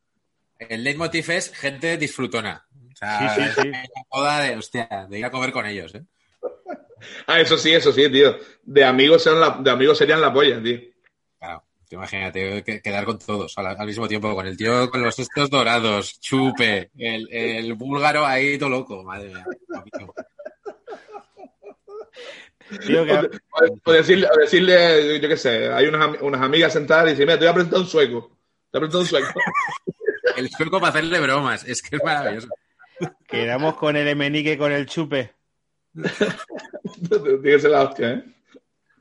El leitmotiv es gente disfrutona. O sea, Sí, sí, sí. la moda de, hostia, de ir a comer con ellos, ¿eh? Ah, eso sí, eso sí, tío. De amigos, serían la, de amigos serían la polla, tío. Imagínate que- quedar con todos al, al mismo tiempo, con el tío con los estos dorados, chupe, el, el búlgaro ahí todo loco, madre mía. Tío, que- O, o decirle, o decirle, yo qué sé, hay unas, unas amigas sentadas y dicen, mira, te voy a presentar un sueco. Te voy a presentar un sueco. El sueco para hacerle bromas, es que es maravilloso. quedamos con el Emenique con el chupe. Tiene que ser la hostia, ¿eh?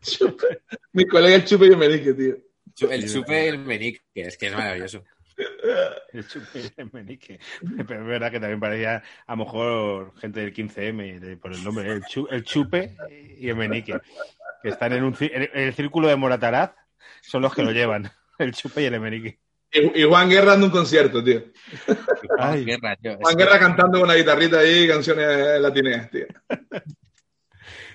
Chupe. Mi colega el chupe y el menique, tío. El chupe y el menique, es que es maravilloso. El chupe y el Emenique. Pero es verdad que también parecía a lo mejor gente del 15M de- por el nombre. El, chu- el chupe y el Emenique. Que están en, un, en el círculo de Morataraz. Son los que lo llevan. El chupe y el Emenique. Y, y Juan Guerra dando un concierto, tío. Ay. Guerra, tío, Juan Guerra cantando con una guitarrita ahí, canciones latineas, tío.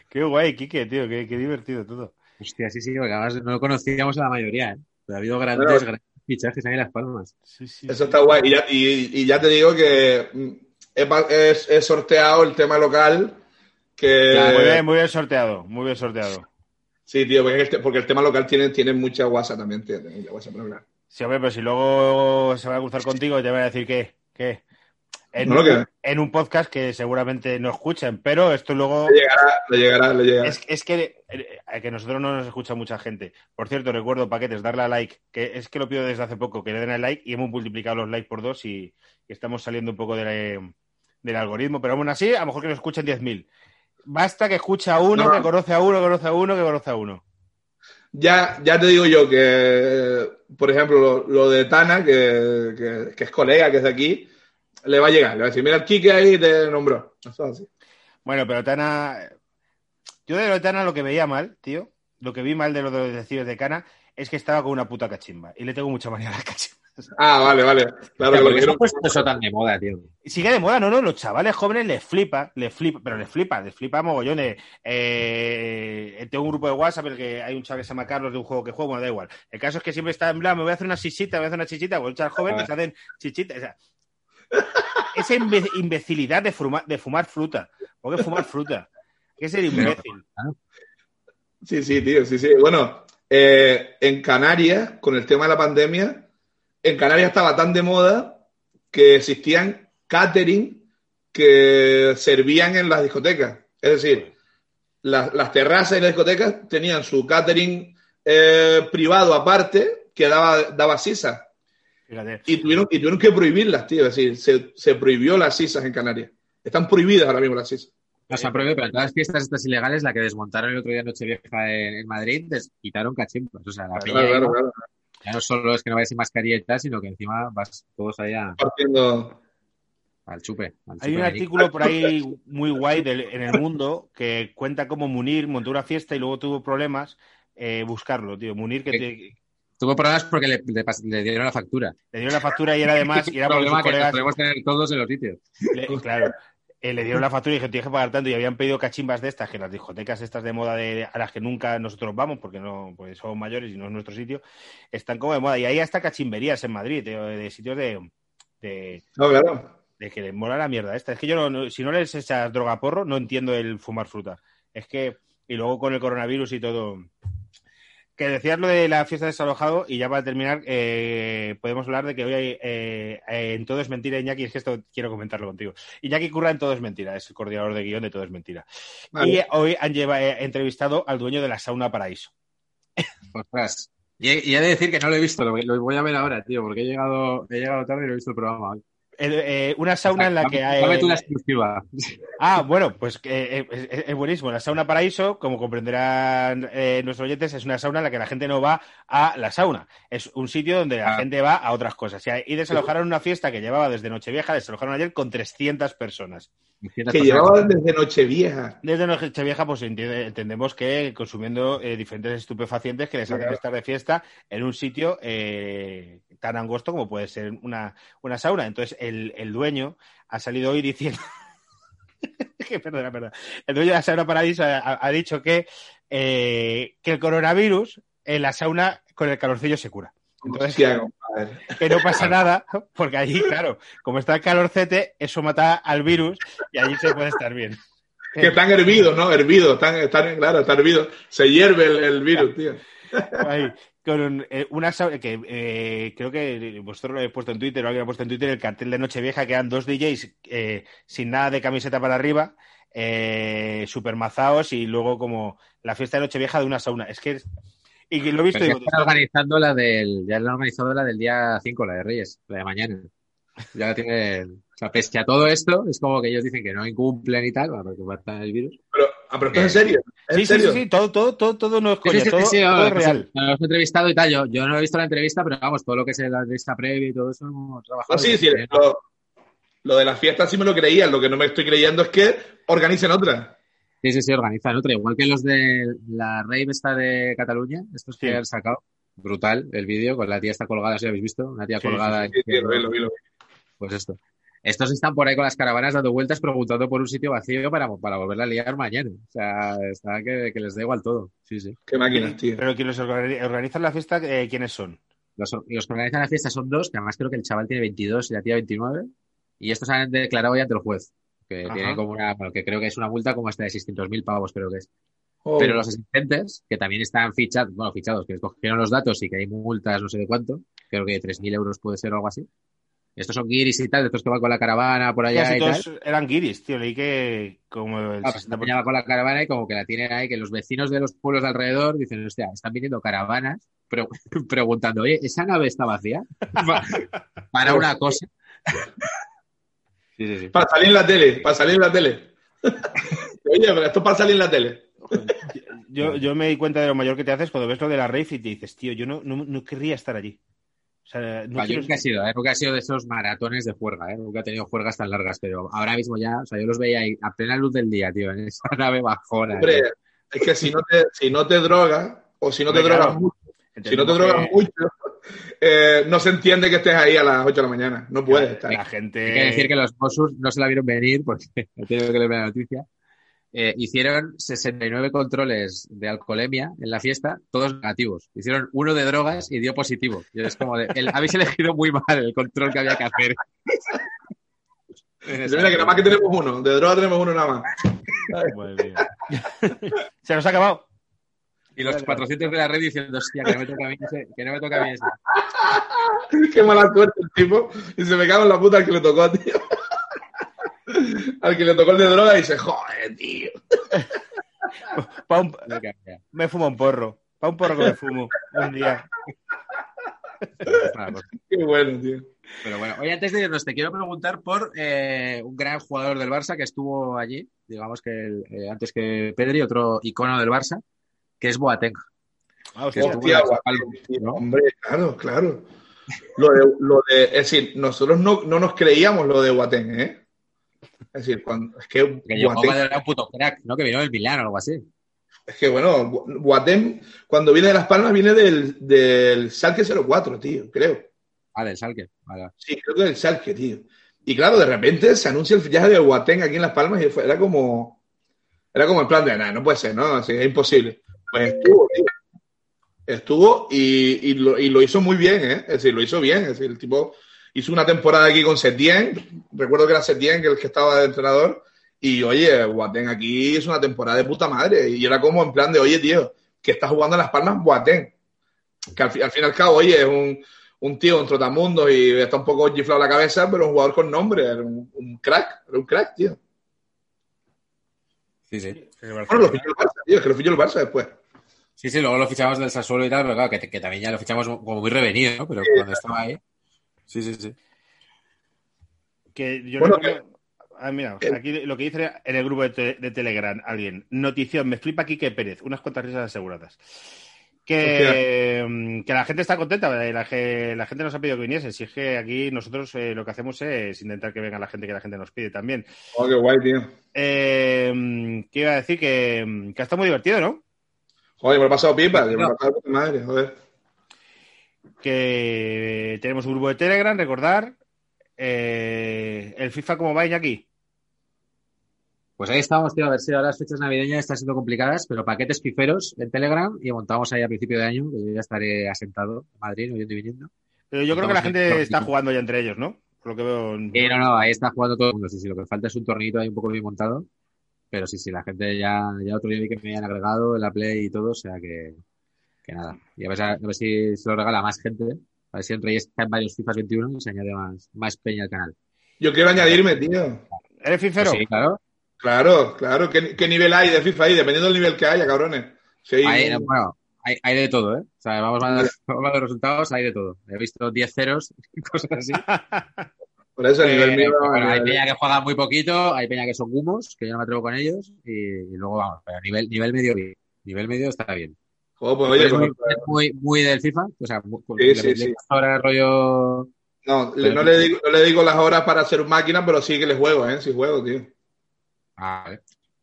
Qué guay, Quique, tío. Qué, qué divertido todo. Hostia, sí, sí, porque además no lo conocíamos a la mayoría, ¿eh? Pero ha habido grandes, Bueno. grandes fichajes ahí en Las Palmas. Sí, sí. Eso está guay. Y ya, y, y ya te digo que mm, he, pa- he- he sorteado el tema local. Que, Muy bien, muy bien sorteado. Muy bien sorteado. Sí, tío, porque, este- porque el tema local tiene, tiene mucha guasa también, tío. Tiene mucha guasa para hablar. Sí, hombre, pero si luego se va a cruzar contigo, te va a decir que, que en, No, un podcast que seguramente no escuchen, pero esto luego Le llegará, le llegará, le llegará. es, es que eh, que nosotros no nos escucha mucha gente. Por cierto, recuerdo paquetes, darle a like, que es que lo pido desde hace poco, que le den al like y hemos multiplicado los likes por dos y, y estamos saliendo un poco de la- del algoritmo, pero aún así, a lo mejor que nos escuchen 10.000. Basta que escuche a uno, No. que conoce a uno, que conoce a uno, que conoce a uno. Ya, ya te digo yo que por ejemplo, lo, lo de Tana, que, que- que es colega, que es de aquí, le va a llegar. Le va a decir, mira el Kike ahí te nombró. Eso es así. Bueno, pero Tana. Yo de lo de Tana lo que veía mal, tío, lo que vi mal de los decidos de Cana es que estaba con una puta cachimba. Y le tengo mucha manía a las cachimbas. Ah, vale, vale. Claro, Pero que lo ¿por qué se quiero- ha puesto eso tan de moda, tío? Y sigue de moda, no, no, los chavales jóvenes les flipa, les flipa, pero les flipa, les flipa mogollón. de, eh, tengo un grupo de WhatsApp en el que hay un chaval que se llama Carlos de un juego que juego, bueno, da igual. El caso es que siempre está en plan, me voy a hacer una chichita, me voy a hacer una chichita, o el chaval joven se hacen chichitas. O sea, esa imbe- imbecilidad de, fuma- de fumar fruta. ¿Por qué fumar fruta? ¿Qué es el imbécil? Sí, sí, tío, sí, sí. Bueno, eh, en Canarias, con el tema de la pandemia, en Canarias estaba tan de moda que existían catering que servían en las discotecas. Es decir, las, las terrazas y las discotecas tenían su catering eh, privado aparte que daba, daba sisa. Fíjate. Y tuvieron, y tuvieron que prohibirlas, tío. Es decir, se, se prohibió las sisas en Canarias. Están prohibidas ahora mismo las sisas. No se han prohibido, pero todas las fiestas estas ilegales, la que desmontaron el otro día en Nochevieja en, en Madrid, les quitaron cachimbas. O sea, la Claro, claro, claro. ya no solo es que no vayas sin mascarilla y tal, sino que encima vas todos allá Partiendo. al chupe. al Hay chupe un artículo por ahí muy guay del- en el mundo que cuenta cómo Munir montó una fiesta y luego tuvo problemas. eh, buscarlo, tío. Munir que te- Tuvo problemas porque le, le dieron la factura. le dieron la factura y era además, y era problema que colegas, podemos tener todos en los sitios. le- claro, eh, le dieron la factura y dijeron, tienes que pagar tanto y habían pedido cachimbas de estas, que las discotecas estas de moda de, a las que nunca nosotros vamos porque no pues somos mayores y no es nuestro sitio, están como de moda. Y hay hasta cachimberías en Madrid, de, de sitios de, de, No, claro. de que les mola la mierda esta. Es que yo, no, no- si no les echas droga porro, no entiendo el fumar fruta. Es que, y luego con el coronavirus y todo. Que decías lo de la fiesta de desalojado, y ya para terminar, eh, podemos hablar de que hoy hay, eh, en Todo es Mentira, Iñaki, es que esto quiero comentarlo contigo. Iñaki Curra en Todo es Mentira, es el coordinador de guion de Todo es Mentira. Vale. Y hoy han lleva- eh, entrevistado al dueño de la sauna Paraíso. Ostras. Y he, y he de decir que no lo he visto, lo, lo voy a ver ahora, tío, porque he llegado, he llegado tarde y no he visto el programa. Eh, eh, una sauna en la que hay. Exclusiva. Ah, bueno, pues que, eh, es, es- es buenísimo. La sauna Paraíso, como comprenderán eh, nuestros oyentes, es una sauna en la que la gente no va a la sauna. Es un sitio donde la Ah. gente va a otras cosas. Y, y desalojaron una fiesta que llevaba desde Nochevieja, desalojaron ayer con 300 personas. Que llevaban desde Nochevieja. Desde Nochevieja, pues entendemos que consumiendo eh, diferentes estupefacientes que les hacen Claro. estar de fiesta en un sitio eh, tan angosto como puede ser una, una sauna. Entonces, el, el dueño ha salido hoy diciendo. que perdona, perdona. El dueño de la sauna Paradiso ha, dicho que, eh, que el coronavirus en la sauna con el calorcillo se cura. Entonces, Hostia. Que no pasa nada, porque allí, claro, como está el calorcete, eso mata al virus y allí se puede estar bien. Que están hervidos, ¿no? Hervidos, están, están, claro, está hervido. Se hierve el, el virus, tío. Ahí, con eh, una sauna que eh, creo que vosotros lo habéis puesto en Twitter o alguien lo ha puesto en Twitter el cartel de Nochevieja que eran dos DJs eh, sin nada de camiseta para arriba, eh, super mazaos y luego como la fiesta de Nochevieja de una sauna. Es que es- y que lo he visto y ya están organizando la del, ya han organizado la del día 5, la de Reyes, la de mañana. Ya la tienen, o sea, pese a todo esto, es como que ellos dicen que no incumplen y tal, porque matan el virus. Pero, ah, pero esto es en serio. ¿Es sí, en sí, sí, serio? sí, todo, todo, todo, todo no es Sí, coña, sí, sí, todo, sí, es pues, real. Nos hemos entrevistado y tal. Yo, yo no he visto la entrevista, pero vamos, todo lo que es la entrevista previa y todo eso hemos trabajado. No, sí, sí, Eh, lo, lo de la fiesta sí me lo creía. Lo que no me estoy creyendo es que organicen otra. Sí, sí, sí, organizan otra. Igual que los de la rave esta de Cataluña, estos que Sí. han sacado. Brutal el vídeo, con la tía está colgada, si lo habéis visto, una tía Sí, colgada. Sí, sí, lo vi, lo vi, lo vi. Pues esto. Estos están por ahí con las caravanas dando vueltas preguntando por un sitio vacío para, para volverla a liar mañana. O sea, está que, que les da igual todo. Sí, sí. Qué máquinas, tío. Pero quienes organi- organizan la fiesta, eh, ¿quiénes son? Los, los que organizan la fiesta son dos, que además creo que el chaval tiene 22 y la tía 29. Y estos han declarado ya ante el juez. Que Ajá. tiene como una, bueno, que creo que es una multa como hasta de 600.000 pavos, creo que es. Oh, Pero los asistentes, que también están fichados, bueno, fichados, que les cogieron los datos y que hay multas no sé de cuánto, creo que de 3.000 euros puede ser o algo así. Estos son guiris y tal, de estos que van con la caravana por allá Casi y tal. eran guiris, tío. Leí que como el Ah, pues 60%. esta peña va con la caravana y como que la tienen ahí, que los vecinos de los pueblos de alrededor dicen, hostia, están viniendo caravanas pre- preguntando, oye, ¿esa nave está vacía? Pa- Para una cosa. Sí, sí, sí. Para salir en la tele, para salir en la tele. Oye, pero esto es para salir en la tele. Yo, yo me di cuenta de lo mayor que te haces cuando ves lo de la rave y te dices, tío, yo no, no, no querría estar allí. O sea, no yo quiero- nunca he sido, ¿eh? nunca he sido de esos maratones de juerga, ¿eh? nunca he tenido juergas tan largas, pero ahora mismo ya, o sea, yo los veía ahí a plena luz del día, tío, en esa nave bajona. Hombre, tío. es que si no te, si no te drogas, o si no te drogas claro. mucho, si no te drogas que mucho, eh, no se entiende que estés ahí a las 8 de la mañana. No puedes estar. La gente. Hay que decir que los Mossos no se la vieron venir, porque he tenido que leer la noticia. Eh, hicieron 69 controles de alcoholemia en la fiesta, todos negativos. Hicieron uno de drogas y dio positivo. Y es como de, el- habéis elegido muy mal el control que había que hacer. Dice, Mira, que nada más que tenemos uno. De droga tenemos uno nada más. Madre mía. Se nos ha acabado. Y los 400 de la red diciendo, hostia, que no me toca a mí ese, que no me toca a mí ese. Qué mala suerte el tipo. Y se me cago en la puta al que le tocó, tío. Al que le tocó el de droga y dice, joder, tío. Un-. Me fumo un porro. Pa' un porro que me fumo. Un día. Qué bueno, tío. Pero bueno, oye, antes de irnos, te quiero preguntar por eh, un gran jugador del Barça que estuvo allí, digamos que el- eh, antes que Pedri, otro icono del Barça, que es Boateng. Ah, hostia. Hostia, tío, ¿no? Hombre, claro, claro. Lo de, lo de, es decir, nosotros no, no nos creíamos lo de Guatén, ¿eh? Es decir, cuando, es que Que llegó Boateng- era un puto crack, ¿no? Que vino del Milán o algo así. Es que bueno, Guatén, cuando viene de Las Palmas, viene del, del Salque 04, tío, creo. Ah, del Salque. Vale. Sí, creo que del Salque, tío. Y claro, de repente se anuncia el fichaje de Guatén aquí en Las Palmas y fue- era como. Era como en plan de nada, no puede ser, ¿no? Así, es imposible. Pues estuvo, tío. Estuvo y, y lo, y lo hizo muy bien, ¿eh? Es decir, lo hizo bien. Es decir, el tipo hizo una temporada aquí con Setién. Recuerdo que era Setién que el que estaba de entrenador. Y oye, Guatén aquí hizo una temporada de puta madre. Y era como en plan de, oye, tío, que está jugando en Las Palmas Guatén. Que al, al fin y al cabo, oye, es un, un tío, un trotamundos y está un poco giflado la cabeza, pero un jugador con nombre. Era un, un crack, era un crack, tío. Sí, sí. Bueno, lo fichó el Barça, tío, es que lo fichó el Barça después. Sí, sí, luego lo fichamos del Sassuolo y tal, pero claro, que, que también ya lo fichamos como muy revenido, ¿no? Pero cuando estaba ahí. Sí, sí, sí. Que yo Bueno, recuerdo- Ah, mira, que- aquí lo que dice en el grupo de, te- de Telegram alguien. Notición, me flipa Quique Pérez. Unas cuantas risas aseguradas. Que, que la gente está contenta, eh, la, que- la gente nos ha pedido que viniese. Si es que aquí nosotros eh, lo que hacemos es intentar que venga la gente que la gente nos pide también. Oh, qué guay, tío. Eh, ¿Qué iba a decir? Que, que ha estado muy divertido, ¿no? Joder, me lo he pasado pipa, Sí, me lo no. he pasado madre, joder. Que tenemos un grupo de Telegram, recordar. Eh, el FIFA, ¿cómo va aquí? Pues ahí estamos, tío, a ver si ahora las fechas navideñas están siendo complicadas, pero paquetes piferos en Telegram y montamos ahí a principio de año, que yo ya estaré asentado en Madrid, no yendo y viniendo. Pero yo creo que la gente está jugando ya entre ellos, ¿no? Por lo que veo. en- Eh, no, no, ahí está jugando todo el mundo, sí, sí, lo que falta es un torneito ahí un poco bien montado, pero sí, sí, la gente ya, ya otro día vi que me habían agregado en la Play y todo, o sea que, que nada. Y a ver, si- a ver si se lo regala a más gente, a ver si en Reyes caen varios FIFA 21 y se añade más, más peña al canal. Yo quiero añadirme, tío. ¿Eres fifero? Pues sí, claro. Claro, claro. ¿Qué, qué nivel hay de FIFA ahí? Dependiendo del nivel que haya, cabrones. Si hay Hay, bueno, hay, hay de todo, ¿eh? O sea, vamos a dar, vamos a dar resultados, hay de todo. He visto 10 ceros y cosas así. Por eso el Eh, nivel mío. bueno, hay eh, peña que juega muy poquito, hay peña que son gumos, que yo no me atrevo con ellos, y, y luego vamos, pero nivel, nivel medio bien. Nivel medio está bien. joder, pues, ¿Tú oye, muy, pues, muy, muy del FIFA? O sea, muy, Sí, le- sí, sí. ahora el rollo... no, le- no, le digo, no le digo las horas para hacer máquina, pero sí que le juego, ¿eh? Sí juego, tío. Ah, vale.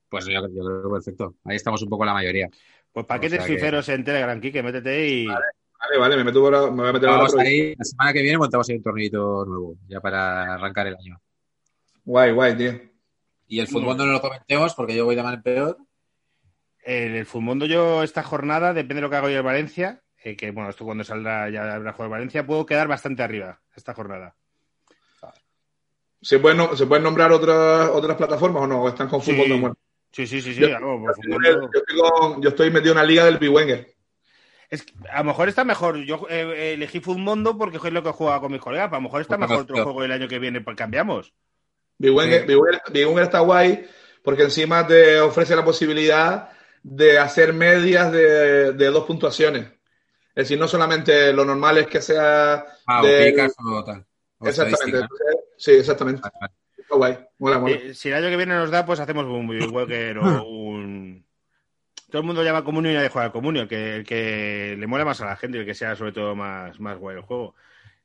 Pues yo, yo creo que perfecto. Ahí estamos un poco la mayoría. Pues paquetes O sea que- fiferos en Telegram, Kike, métete y. Vale, vale, me, meto ahora- me voy a meter. Vamos ahí, la semana que viene montamos ahí un torneito nuevo, ya para arrancar el año. Guay, guay, tío. Y el fútbol no lo comentemos porque yo voy de mal en peor. En el Fulmundo yo esta jornada, depende de lo que hago yo en Valencia, eh, que bueno, esto cuando saldrá ya habrá jugado en Valencia, puedo quedar bastante arriba esta jornada. ¿Se pueden, no- ¿se pueden nombrar otras, otras plataformas o no? ¿O están con Sí. fútbol de muerte? Sí, sí, sí, sí. Yo- algo, Yo, estoy con- yo estoy metido en una liga del Biwenger. Es que a lo mejor está mejor. Yo eh, elegí Fulmundo porque es lo que jugaba con mis colegas. pero A lo mejor está mejor otro juego el año que viene, pues cambiamos. Biwenger- Biwenger está guay porque encima te ofrece la posibilidad de hacer medias de, de dos puntuaciones. Es decir, no solamente lo normal es que sea. Ah, de- o picas o tal. O exactamente. Entonces, sí, exactamente. Está guay. Mola, mola. Eh, si el año que viene nos da, pues hacemos un Walker o un. Todo el mundo llama comunio y nadie juega comunio, el que, el que le mola más a la gente y el que sea sobre todo más, más guay el juego.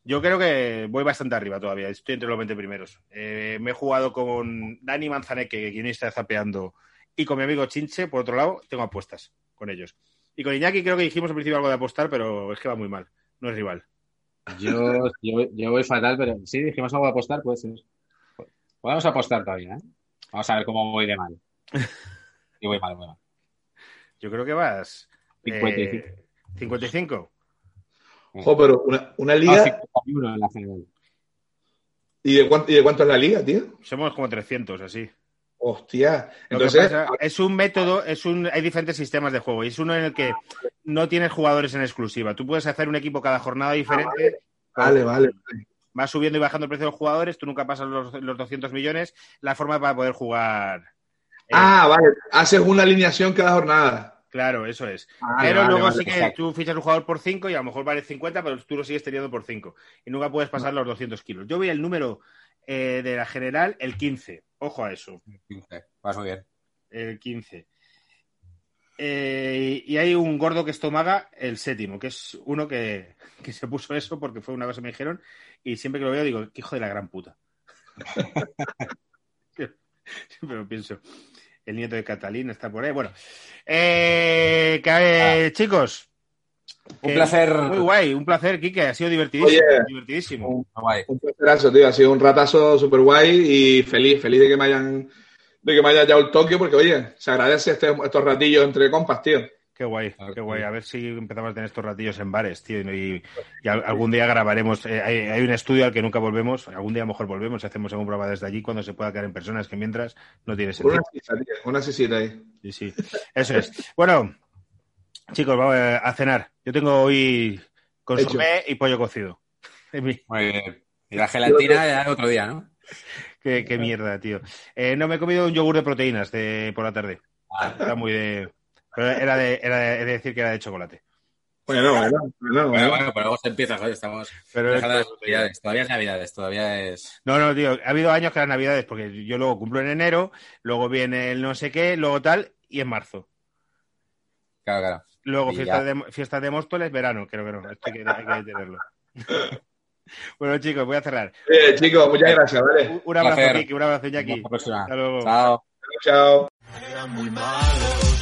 Yo creo que voy bastante arriba todavía, estoy entre los 20 primeros. Eh, me he jugado con Dani Manzaneque, guionista de Zapeando, y con mi amigo Chinche, por otro lado, tengo apuestas con ellos. Y con Iñaki creo que dijimos al principio algo de apostar, pero es que va muy mal, no es rival. Yo, yo, yo voy fatal, pero sí, dijimos algo de apostar, puede ser. Podemos apostar todavía, ¿eh? Vamos a ver cómo voy de mal. Y voy mal, voy mal. Yo creo que vas... eh, 55. 55. Jo, pero una, una Ah, liga. 51 en la general. ¿Y de, cuánto, ¿Y de cuánto es la liga, tío? Somos como 300, así. Hostia. Entonces, pasa es un método, es un, hay diferentes sistemas de juego y es uno en el que no tienes jugadores en exclusiva. Tú puedes hacer un equipo cada jornada diferente, vale, vale. vas subiendo y bajando el precio de los jugadores, tú nunca pasas los, los 200 millones, la forma para poder jugar. Eh, Ah, vale. Haces una alineación cada jornada. Claro, eso es. Vale, pero vale, luego vale, sí que exacto. tú fichas un jugador por 5 y a lo mejor vale 50, pero tú lo sigues teniendo por 5. Y nunca puedes pasar los 200 kilos. Yo voy el número eh, de la general, el 15. Ojo a eso. 15. Vas muy bien. el 15. Eh, y hay un gordo que es Tomaga, el séptimo, que es uno que, que se puso eso porque fue una cosa que me dijeron y siempre que lo veo digo, qué hijo de la gran puta. siempre lo pienso. El nieto de Catalina está por ahí. Bueno, eh, que, eh, chicos. Un placer. Muy guay, un placer, Kike. Ha sido divertidísimo. Oye. divertidísimo. Un placerazo, tío. Ha sido un ratazo súper guay y feliz, feliz de que me hayan de que me haya dado el Tokio, porque oye, se agradece este- estos ratillos entre compas, tío. Qué guay, Claro qué guay. A ver si empezamos a tener estos ratillos en bares, tío. Y, y al- algún día grabaremos. eh, hay, hay un estudio al que nunca volvemos. Algún día a lo mejor volvemos y hacemos algún programa desde allí cuando se pueda quedar en personas que mientras no tiene Una sentido. sisa, tío. Una sisita ahí. Sí, sí. Eso es. Bueno, chicos, vamos a cenar. Yo tengo hoy consomé y pollo cocido. Muy bien. Y la gelatina ya otro día, ¿no? qué, qué mierda, tío. Eh, no me he comido un yogur de proteínas de, por la tarde. Era muy de. Pero era de, era de, decir que era de chocolate. Bueno, bueno, bueno, Bueno, bueno. bueno, pero luego se empieza, joder, estamos Pero dejando las navidades. Todavía es navidades, todavía es. No, no, tío, ha habido años que las navidades, porque yo luego cumplo en enero, luego viene el no sé qué, luego tal, y en marzo. Claro, claro. Luego fiestas de, fiestas de Móstoles, verano, creo que no, esto hay que, hay que tenerlo. bueno, chicos, voy a cerrar. Eh, chicos, muchas gracias, ¿vale? Un, un abrazo. Kiki, un abrazo, Iñaki. Hasta luego. Chao. Chao. eran muy malos,